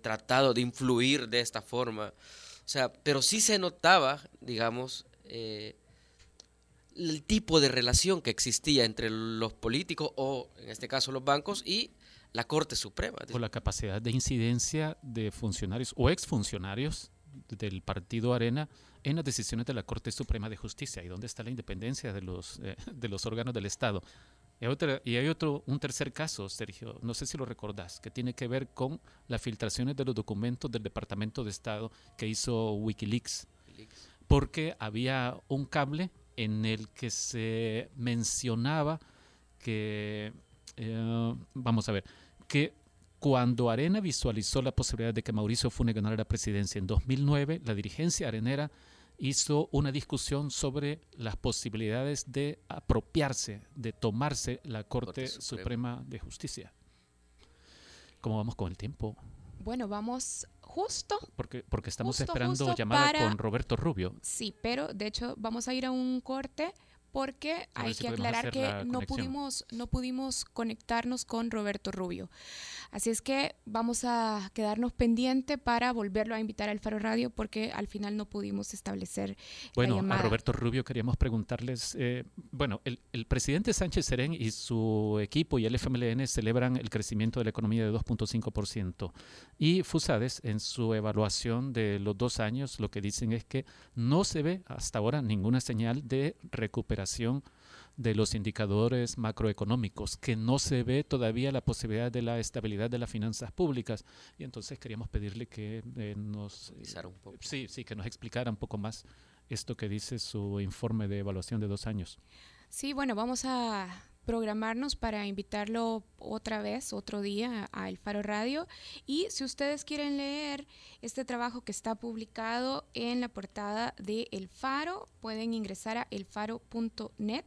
tratado de influir de esta forma. O sea, pero sí se notaba, digamos, eh, el tipo de relación que existía entre los políticos o, en este caso, los bancos y la Corte Suprema. Por la capacidad de incidencia de funcionarios o exfuncionarios del partido Arena en las decisiones de la Corte Suprema de Justicia y dónde está la independencia de los, eh, de los órganos del Estado. Y hay, y hay otro, un tercer caso, Sergio, no sé si lo recordás, que tiene que ver con las filtraciones de los documentos del Departamento de Estado que hizo Wikileaks, porque había un cable en el que se mencionaba que, eh, vamos a ver, que cuando Arena visualizó la posibilidad de que Mauricio Funes ganara la presidencia en 2009, la dirigencia arenera hizo una discusión sobre las posibilidades de apropiarse, de tomarse la Corte, Suprema. de Justicia. ¿Cómo vamos con el tiempo? Bueno, vamos justo. Porque, porque estamos esperando llamada con Roberto Rubio. Sí, pero de hecho vamos a ir a un corte porque hay que aclarar que no pudimos, no pudimos conectarnos con Roberto Rubio. Así es que vamos a quedarnos pendiente para volverlo a invitar al Faro Radio porque al final no pudimos establecer. Bueno, a Roberto Rubio queríamos preguntarles, eh, bueno, el, presidente Sánchez Serén y su equipo y el FMLN celebran el crecimiento de la economía de 2.5% y Fusades en su evaluación de los dos años lo que dicen es que no se ve hasta ahora ninguna señal de recuperación de los indicadores macroeconómicos, que no se ve todavía la posibilidad de la estabilidad de las finanzas públicas. Y entonces queríamos pedirle que eh, nos... Sí, sí, que nos explicara un poco más esto que dice su informe de evaluación de dos años. Sí, bueno, vamos a programarnos para invitarlo otra vez, otro día, a El Faro Radio. Y si ustedes quieren leer este trabajo que está publicado en la portada de El Faro, pueden ingresar a elfaro.net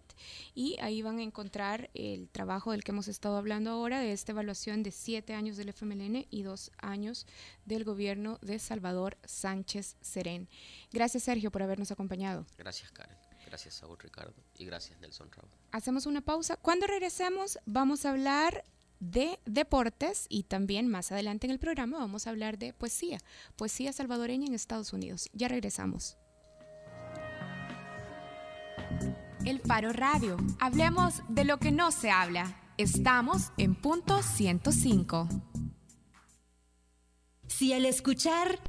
y ahí van a encontrar el trabajo del que hemos estado hablando ahora, de esta evaluación de siete años del FMLN y dos años del gobierno de Salvador Sánchez Serén. Gracias, Sergio, por habernos acompañado. Gracias, Karen. Gracias, Saúl Ricardo. Y gracias, Nelson Raúl. Hacemos una pausa. Cuando regresemos, vamos a hablar de deportes y también más adelante en el programa vamos a hablar de poesía, poesía salvadoreña en Estados Unidos. Ya regresamos. El Faro Radio. Hablemos de lo que no se habla. Estamos en punto 105. Si al escuchar...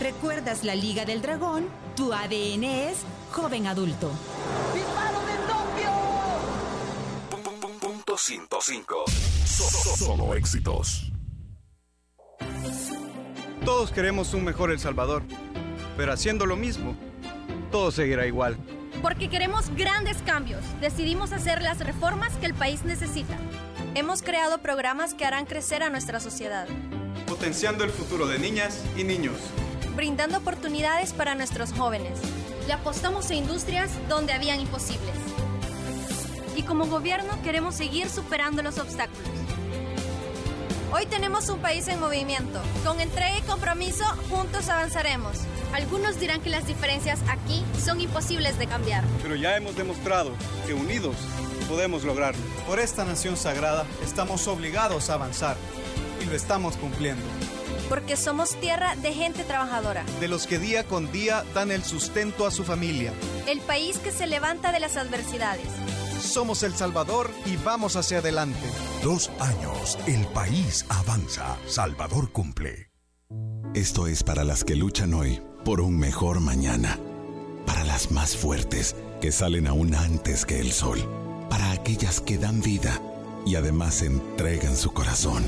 ¿Recuerdas la Liga del Dragón? Tu ADN es joven adulto. ¡Disparo de Tokio! Punto 105. Solo éxitos. Todos queremos un mejor El Salvador, pero haciendo lo mismo, todo seguirá igual. Porque queremos grandes cambios, decidimos hacer las reformas que el país necesita. Hemos creado programas que harán crecer a nuestra sociedad. Potenciando el futuro de niñas y niños brindando oportunidades para nuestros jóvenes. Le apostamos a industrias donde habían imposibles. Y como gobierno queremos seguir superando los obstáculos. Hoy tenemos un país en movimiento. Con entrega y compromiso, juntos avanzaremos. Algunos dirán que las diferencias aquí son imposibles de cambiar. Pero ya hemos demostrado que unidos podemos lograrlo. Por esta nación sagrada estamos obligados a avanzar y lo estamos cumpliendo porque somos tierra de gente trabajadora. De los que día con día dan el sustento a su familia. El país que se levanta de las adversidades. Somos El Salvador y vamos hacia adelante. Dos años, el país avanza. Salvador cumple. Esto es para las que luchan hoy por un mejor mañana. Para las más fuertes, que salen aún antes que el sol. Para aquellas que dan vida y además entregan su corazón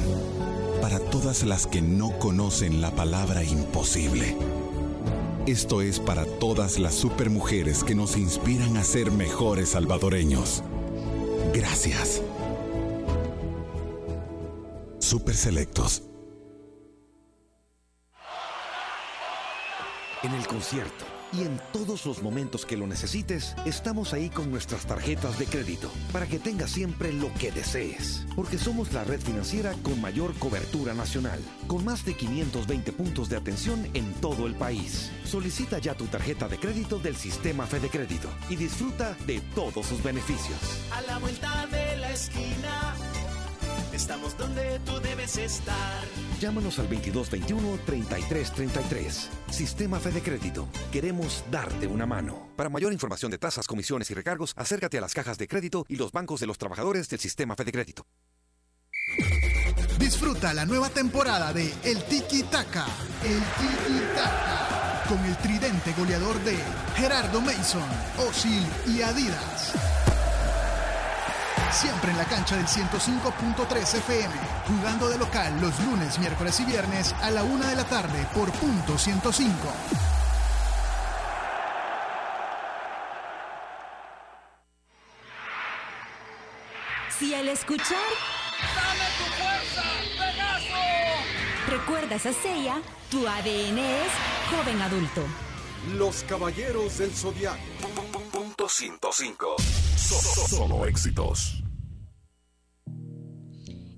para todas las que no conocen la palabra imposible. Esto es para todas las supermujeres que nos inspiran a ser mejores salvadoreños. Gracias. Super Selectos. En el concierto y en todos los momentos que lo necesites, estamos ahí con nuestras tarjetas de crédito para que tengas siempre lo que desees. Porque somos la red financiera con mayor cobertura nacional, con más de 520 puntos de atención en todo el país. Solicita ya tu tarjeta de crédito del sistema Fede Crédito y disfruta de todos sus beneficios. A la vuelta de la esquina Estamos donde tú debes estar. Llámanos al 2221-3333. Sistema Fede Crédito. Queremos darte una mano. Para mayor información de tasas, comisiones y recargos, acércate a las cajas de crédito y los bancos de los trabajadores del Sistema Fede Crédito. Disfruta la nueva temporada de El Tiki Taka. El Tiki Taka. Con el tridente goleador de Gerardo Mason, Osil y Adidas Siempre en la cancha del 105.3 FM, jugando de local los lunes, miércoles y viernes a la una de la tarde por punto 105. Si al escuchar ¡Dame tu fuerza, Pegaso! recuerdas a Seiya, tu ADN es joven adulto. Los caballeros del zodiaco. Punto 105. Solo éxitos.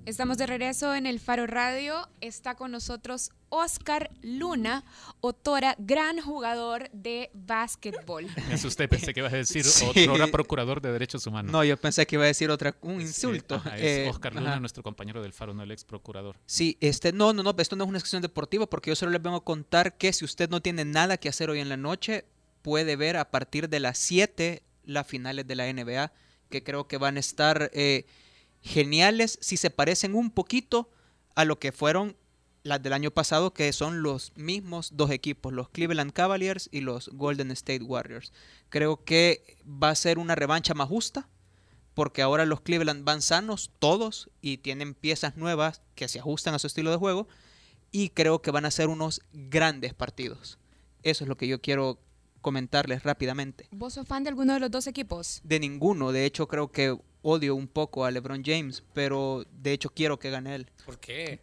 Estamos de regreso en el Faro Radio. Está con nosotros Oscar Luna, otora, gran jugador de básquetbol. Me asusté, pensé que iba a decir otro procurador de derechos humanos. No, yo pensé que iba a decir otra, un insulto. es Oscar eh, Luna, nuestro compañero del Faro, no el ex procurador. Sí, este, no, no, no, esto no es una sección deportiva porque yo solo les vengo a contar que si usted no tiene nada que hacer hoy en la noche, puede ver a partir de las 7 las finales de la NBA, que creo que van a estar... Eh, geniales si se parecen un poquito a lo que fueron las del año pasado, que son los mismos dos equipos, los Cleveland Cavaliers y los Golden State Warriors. Creo que va a ser una revancha más justa, porque ahora los Cleveland van sanos todos y tienen piezas nuevas que se ajustan a su estilo de juego, y creo que van a ser unos grandes partidos. Eso es lo que yo quiero comentarles rápidamente. ¿Vos sos fan de alguno de los dos equipos? De ninguno, de hecho creo que odio un poco a LeBron James, pero de hecho quiero que gane él. ¿Por qué?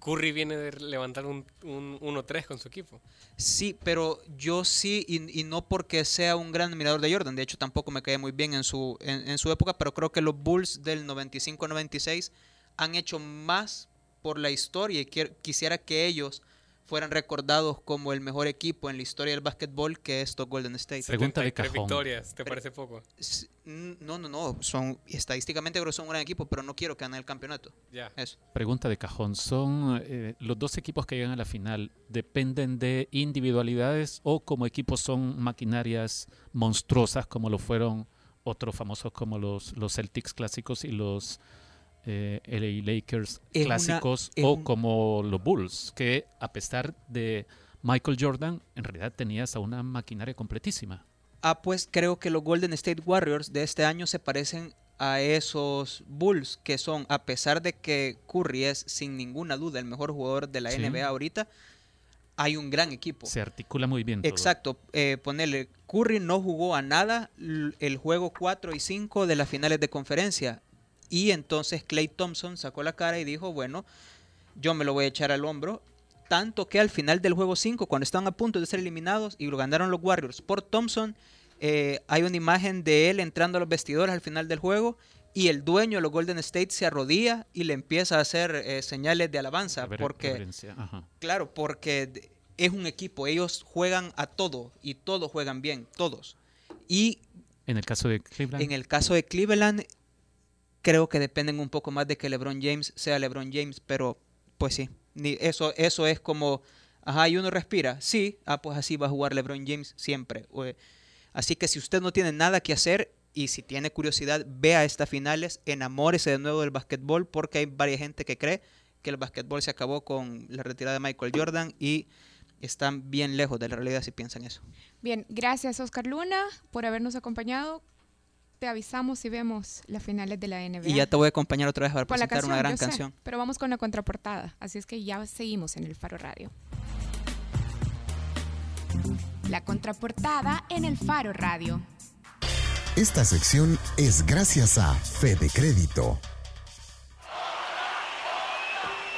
Curry viene de levantar un, 1-3 con su equipo. Sí, pero yo sí, y, no porque sea un gran admirador de Jordan, de hecho tampoco me cae muy bien en su, en, su época, pero creo que los Bulls del 95-96 han hecho más por la historia y quisiera que ellos fueran recordados como el mejor equipo en la historia del básquetbol que estos Golden State. Pregunta de cajón. victorias, ¿te parece poco? No, no, no, son estadísticamente son un gran equipo, pero no quiero que ganen el campeonato. Ya. Eso. Pregunta de cajón, ¿son eh, los dos equipos que llegan a la final dependen de individualidades o como equipos son maquinarias monstruosas como lo fueron otros famosos como los, los Celtics clásicos y los eh, LA Lakers clásicos o como los Bulls, que a pesar de Michael Jordan, en realidad tenías a una maquinaria completísima. Ah, pues creo que los Golden State Warriors de este año se parecen a esos Bulls, que son, a pesar de que Curry es sin ninguna duda el mejor jugador de la NBA ahorita, hay un gran equipo. Se articula muy bien. Exacto. Eh, ponerle, Curry no jugó a nada el juego 4 y 5 de las finales de conferencia. Y entonces Clay Thompson sacó la cara y dijo, bueno, yo me lo voy a echar al hombro. Tanto que al final del juego 5, cuando estaban a punto de ser eliminados y lo ganaron los Warriors por Thompson, eh, hay una imagen de él entrando a los vestidores al final del juego y el dueño de los Golden State se arrodilla y le empieza a hacer eh, señales de alabanza. porque, claro, porque es un equipo, ellos juegan a todo y todos juegan bien, todos. Y en el caso de Cleveland. En el caso de Cleveland, creo que dependen un poco más de que LeBron James sea LeBron James, pero pues sí, eso, eso es como, ajá, y uno respira, sí, ah, pues así va a jugar LeBron James siempre. Así que si usted no tiene nada que hacer y si tiene curiosidad, vea estas finales, enamórese de nuevo del básquetbol, porque hay varias gente que cree que el básquetbol se acabó con la retirada de Michael Jordan y están bien lejos de la realidad si piensan eso. Bien, gracias Oscar Luna por habernos acompañado te avisamos si vemos las finales de la NBA. Y ya te voy a acompañar otra vez para presentar una gran canción. pero vamos con la contraportada, así es que ya seguimos en el Faro Radio. La contraportada en el Faro Radio. Esta sección es gracias a Fede Crédito.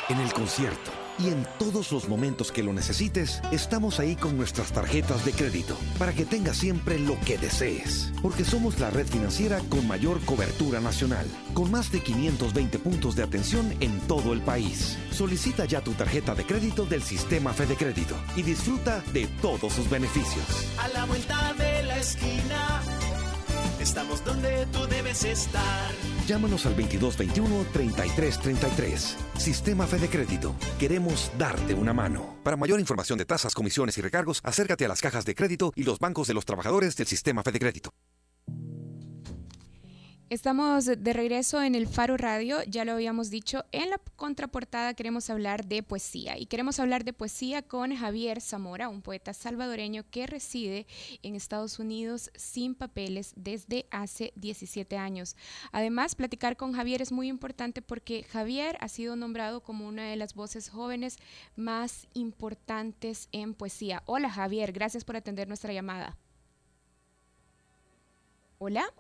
En el concierto Y en todos los momentos que lo necesites, estamos ahí con nuestras tarjetas de crédito para que tengas siempre lo que desees. Porque somos la red financiera con mayor cobertura nacional, con más de 520 puntos de atención en todo el país. Solicita ya tu tarjeta de crédito del sistema Fede Crédito y disfruta de todos sus beneficios. A la vuelta de la esquina, estamos donde tú debes estar. Llámanos al 2221-3333. Sistema Fede Crédito. Queremos darte una mano. Para mayor información de tasas, comisiones y recargos, acércate a las cajas de crédito y los bancos de los trabajadores del Sistema Fede Crédito. Estamos de regreso en el Faro Radio, ya lo habíamos dicho, en la contraportada queremos hablar de poesía y queremos hablar de poesía con Javier Zamora, un poeta salvadoreño que reside en Estados Unidos sin papeles desde hace 17 años. Además, platicar con Javier es muy importante porque Javier ha sido nombrado como una de las voces jóvenes más importantes en poesía. Hola Javier, gracias por atender nuestra llamada. Hola.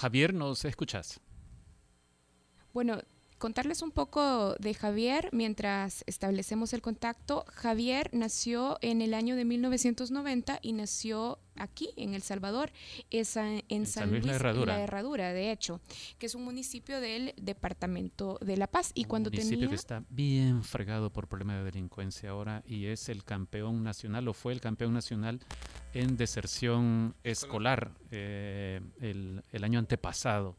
Javier, ¿nos escuchas? Bueno, contarles un poco de Javier mientras establecemos el contacto. Javier nació en el año de 1990 y nació aquí en El Salvador, es en, San, Luis, la, Herradura. de hecho, que es un municipio del departamento de La Paz. Y un cuando municipio que está bien fregado por problemas de delincuencia ahora y es el campeón nacional o fue el campeón nacional en deserción escolar eh, el, el, año antepasado.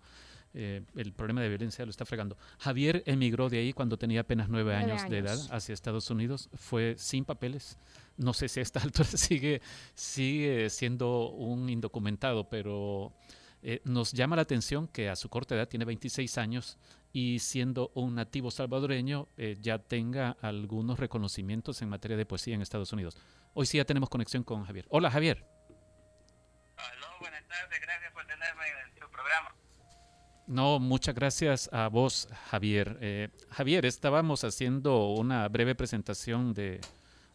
Eh, el problema de violencia lo está fregando. Javier emigró de ahí cuando tenía apenas nueve, años, de edad hacia Estados Unidos. Fue sin papeles. No sé si a esta altura sigue, sigue siendo un indocumentado, pero eh, nos llama la atención que a su corta edad, tiene 26 años, y siendo un nativo salvadoreño, ya tenga algunos reconocimientos en materia de poesía en Estados Unidos. Hoy sí ya tenemos conexión con Javier. Hola, Javier. Hola, buenas tardes, gracias por tenerme en su programa. No, muchas gracias a vos, Javier. Eh, Javier, estábamos haciendo una breve presentación de,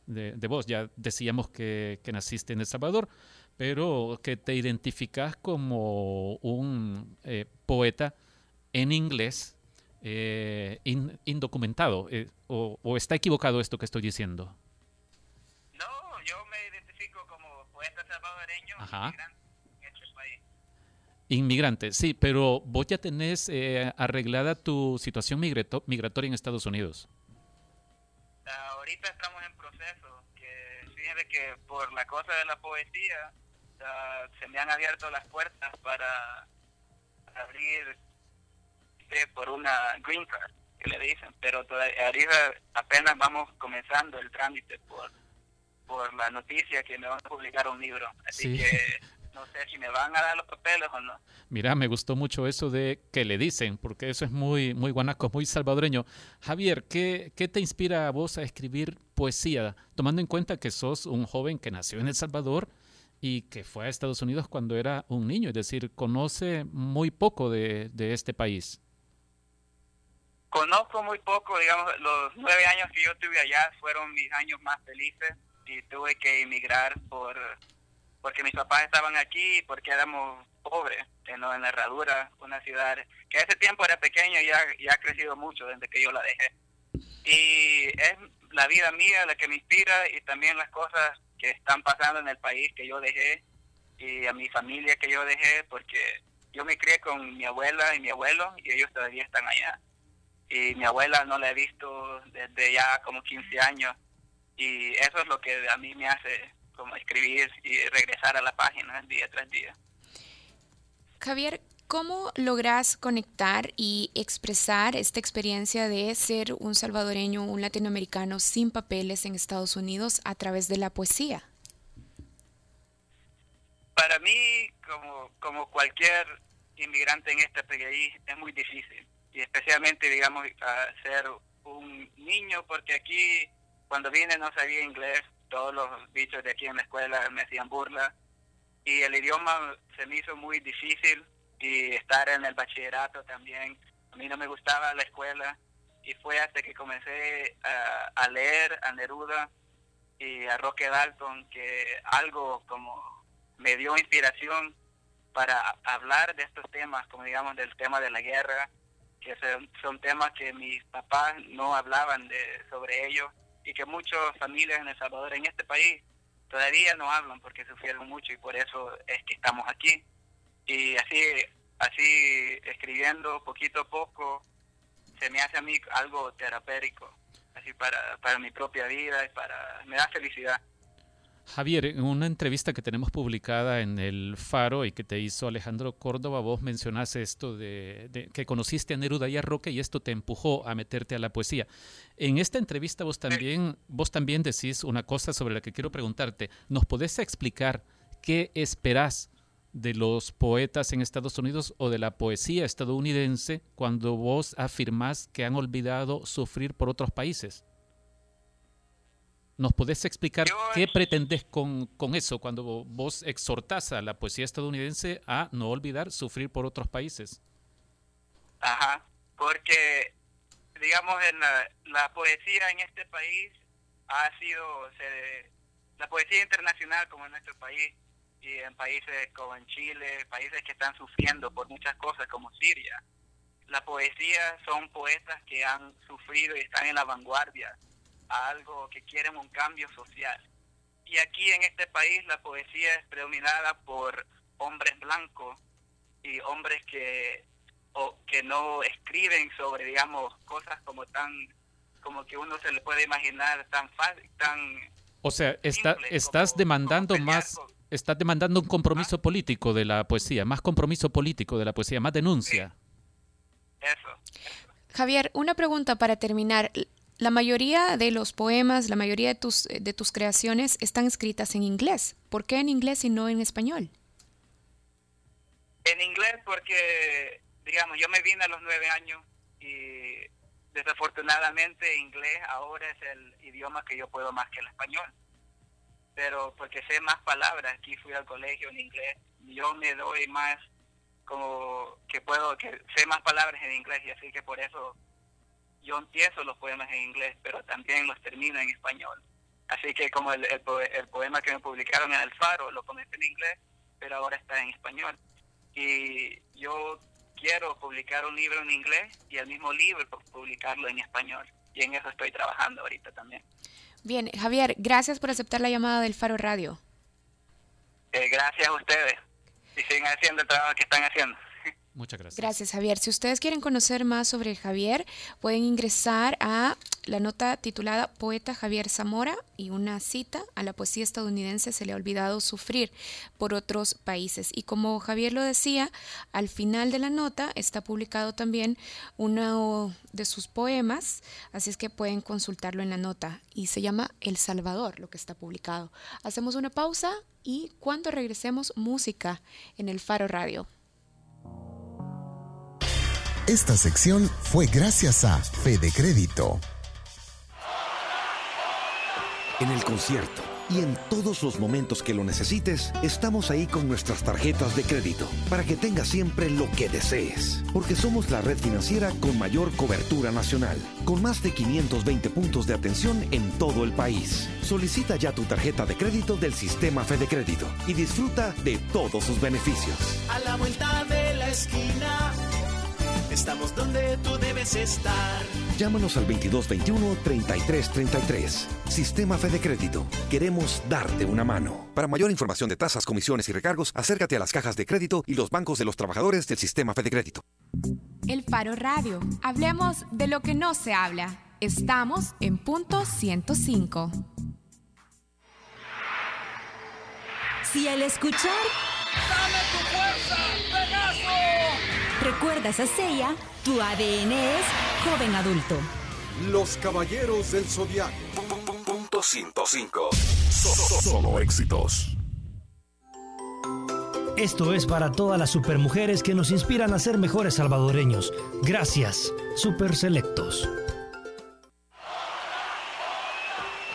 de, vos. Ya decíamos que, que, naciste en El Salvador, pero que te identificas como un eh, poeta en inglés eh, indocumentado. O, ¿O está equivocado esto que estoy diciendo? Inmigrante, sí, pero vos ya tenés eh, arreglada tu situación migratoria en Estados Unidos. ahorita estamos en proceso, que fíjate que por la cosa de la poesía se me han abierto las puertas para abrir eh, por una green card, que le dicen, pero todavía apenas vamos comenzando el trámite por por la noticia que me van a publicar un libro. Así que no sé si me van a dar los papeles o no. Mira, me gustó mucho eso de que le dicen, porque eso es muy, muy guanaco, muy salvadoreño. Javier, ¿qué, ¿qué te inspira a vos a escribir poesía, tomando en cuenta que sos un joven que nació en El Salvador y que fue a Estados Unidos cuando era un niño, es decir, conoce muy poco de, de este país? Conozco muy poco, digamos, los nueve años que yo tuve allá fueron mis años más felices y tuve que emigrar por porque mis papás estaban aquí y porque éramos pobres en, en la Herradura, una ciudad que ese tiempo era pequeño y ya, ya ha crecido mucho desde que yo la dejé. Y es la vida mía la que me inspira y también las cosas que están pasando en el país que yo dejé y a mi familia que yo dejé porque yo me crié con mi abuela y mi abuelo y ellos todavía están allá. Y mi abuela no la he visto desde ya como 15 años y eso es lo que a mí me hace como escribir y regresar a la página día tras día. Javier, ¿cómo logras conectar y expresar esta experiencia de ser un salvadoreño, un latinoamericano sin papeles en Estados Unidos a través de la poesía? Para mí, como, como cualquier inmigrante en este país, es muy difícil. Y especialmente, digamos, ser un niño, porque aquí cuando vine no sabía inglés, todos los bichos de aquí en la escuela me hacían burla y el idioma se me hizo muy difícil y estar en el bachillerato también. A mí no me gustaba la escuela y fue hasta que comencé a, leer a Neruda y a Roque Dalton que algo como me dio inspiración para hablar de estos temas, como digamos del tema de la guerra, porque son, temas que mis papás no hablaban de, sobre ellos y que muchas familias en El Salvador, en este país, todavía no hablan porque sufrieron mucho y por eso es que estamos aquí. Y así, así escribiendo poquito a poco, se me hace a mí algo terapéutico, así para, para mi propia vida y para, me da felicidad. Javier, en una entrevista que tenemos publicada en el Faro y que te hizo Alejandro Córdoba, vos mencionaste esto de, que conociste a Neruda y a Roque y esto te empujó a meterte a la poesía. En esta entrevista vos también, vos también decís una cosa sobre la que quiero preguntarte. ¿Nos podés explicar qué esperás de los poetas en Estados Unidos o de la poesía estadounidense cuando vos afirmás que han olvidado sufrir por otros países? ¿Nos podés explicar qué pretendes con, con, eso cuando vos exhortás a la poesía estadounidense a no olvidar sufrir por otros países? Ajá, porque digamos en la, poesía en este país ha sido la poesía internacional como en nuestro país y en países como en Chile, países que están sufriendo por muchas cosas como Siria. La poesía son poetas que han sufrido y están en la vanguardia a algo que quieren un cambio social. Y aquí en este país la poesía es predominada por hombres blancos y hombres que o que no escriben sobre digamos cosas como tan como que uno se le puede imaginar tan fácil tan o sea está, estás demandando más estás demandando un compromiso político de la poesía más compromiso político de la poesía más denuncia. Eso. Javier una pregunta para terminar la mayoría de los poemas, la mayoría de tus, de tus creaciones están escritas en inglés. ¿Por qué en inglés y no en español? En inglés porque, digamos, yo me vine a los nueve años y desafortunadamente inglés ahora es el idioma que yo puedo más que el español. Pero porque sé más palabras, aquí fui al colegio en inglés, yo me doy más como que puedo, que sé más palabras en inglés y así que por eso yo empiezo los poemas en inglés, pero también los termino en español. Así que como el, el, poema que me publicaron en El Faro, lo comencé en inglés, pero ahora está en español. Y yo quiero publicar un libro en inglés y el mismo libro publicarlo en español. Y en eso estoy trabajando ahorita también. Bien, Javier, gracias por aceptar la llamada del Faro Radio. Eh, gracias a ustedes. Y sigan haciendo el trabajo que están haciendo. Muchas gracias. Gracias, Javier. Si ustedes quieren conocer más sobre Javier, pueden ingresar a la nota titulada Poeta Javier Zamora y una cita a la poesía estadounidense se le ha olvidado sufrir por otros países. Y como Javier lo decía, al final de la nota está publicado también uno de sus poemas, así es que pueden consultarlo en la nota y se llama El Salvador, lo que está publicado. Hacemos una pausa y cuando regresemos, música en el Faro Radio. Esta sección fue gracias a Fede Crédito. En el concierto y en todos los momentos que lo necesites, estamos ahí con nuestras tarjetas de crédito para que tengas siempre lo que desees. Porque somos la red financiera con mayor cobertura nacional, con más de 520 puntos de atención en todo el país. Solicita ya tu tarjeta de crédito del sistema Fede Crédito y disfruta de todos sus beneficios. A la vuelta de la esquina Estamos donde tú debes estar. Llámanos al 2221-3333. Sistema Fede Crédito. Queremos darte una mano. Para mayor información de tasas, comisiones y recargos, acércate a las cajas de crédito y los bancos de los trabajadores del Sistema Fede Crédito. El Faro Radio. Hablemos de lo que no se habla. Estamos en punto 105. Si al escuchar... ¡Dame tu fuerza, Pegaso! Recuerdas a Seiya, tu ADN es joven adulto. Los Caballeros del Zodiaco. Punto 105. Solo éxitos. Esto es para todas las supermujeres que nos inspiran a ser mejores salvadoreños. Gracias, Super Selectos.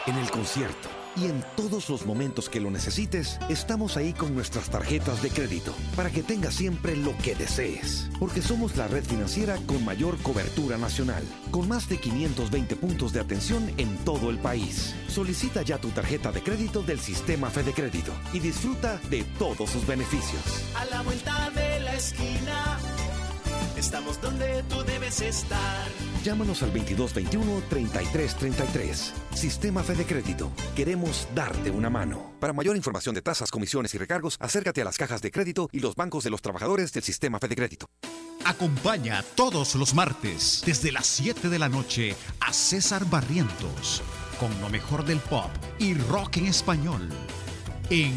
En el concierto y en todos los momentos que lo necesites, estamos ahí con nuestras tarjetas de crédito para que tengas siempre lo que desees. Porque somos la red financiera con mayor cobertura nacional, con más de 520 puntos de atención en todo el país. Solicita ya tu tarjeta de crédito del sistema Fede Crédito y disfruta de todos sus beneficios. A la vuelta de la esquina Estamos donde tú debes estar. Llámanos al 2221-3333. Sistema Fede Crédito. Queremos darte una mano. Para mayor información de tasas, comisiones y recargos, acércate a las cajas de crédito y los bancos de los trabajadores del Sistema Fede Crédito. Acompaña todos los martes desde las 7 de la noche a César Barrientos con lo mejor del pop y rock en español en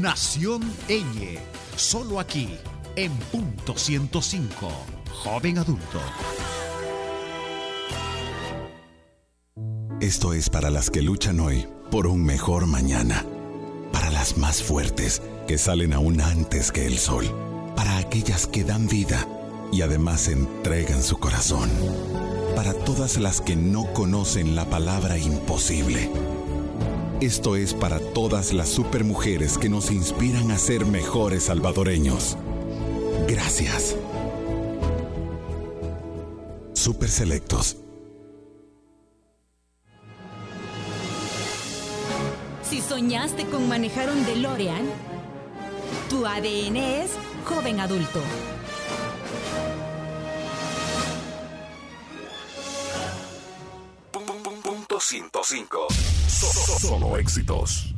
Nación Eñe, solo aquí en punto 105, joven adulto. Esto es para las que luchan hoy por un mejor mañana, para las más fuertes que salen aún antes que el sol, para aquellas que dan vida y además entregan su corazón, para todas las que no conocen la palabra imposible. Esto es para todas las supermujeres que nos inspiran a ser mejores salvadoreños. Gracias. Super Selectos. Si soñaste con manejar un DeLorean, tu ADN es joven adulto. Punto 105. Solo éxitos.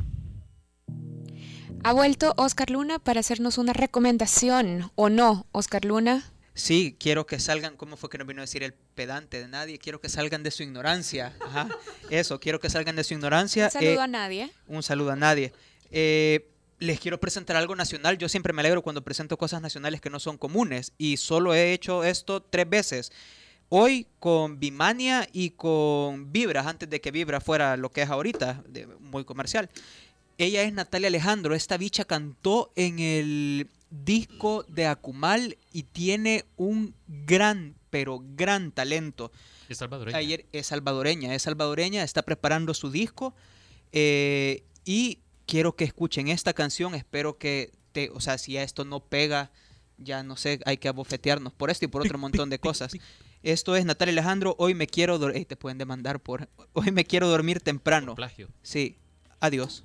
Ha vuelto Oscar Luna para hacernos una recomendación, ¿o no, Oscar Luna? Sí, quiero que salgan, ¿cómo fue que no vino a decir el pedante de nadie? Quiero que salgan de su ignorancia. Ajá. Eso, quiero que salgan de su ignorancia. Un saludo a nadie. Un saludo a nadie. Eh, les quiero presentar algo nacional. Yo siempre me alegro cuando presento cosas nacionales que no son comunes y solo he hecho esto tres veces. Hoy con Bimania y con Vibras, antes de que Vibra fuera lo que es ahorita, muy comercial. Ella es Natalia Alejandro. Esta bicha cantó en el disco de Akumal y tiene un gran, pero gran talento. Es salvadoreña. Ayer es salvadoreña, es salvadoreña, está preparando su disco eh, y quiero que escuchen esta canción. Espero que, te, o sea, si esto no pega, ya no sé, hay que abofetearnos por esto y por otro montón de cosas. Esto es Natalia Alejandro. Hoy me quiero dormir. te pueden demandar por. Hoy me quiero dormir temprano. plagio. Sí. Adiós.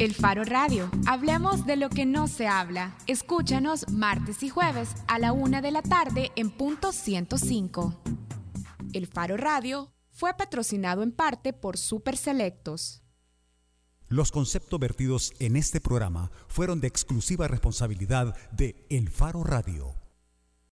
El Faro Radio. Hablemos de lo que no se habla. Escúchanos martes y jueves a la una de la tarde en punto 105. El Faro Radio fue patrocinado en parte por Super Selectos. Los conceptos vertidos en este programa fueron de exclusiva responsabilidad de El Faro Radio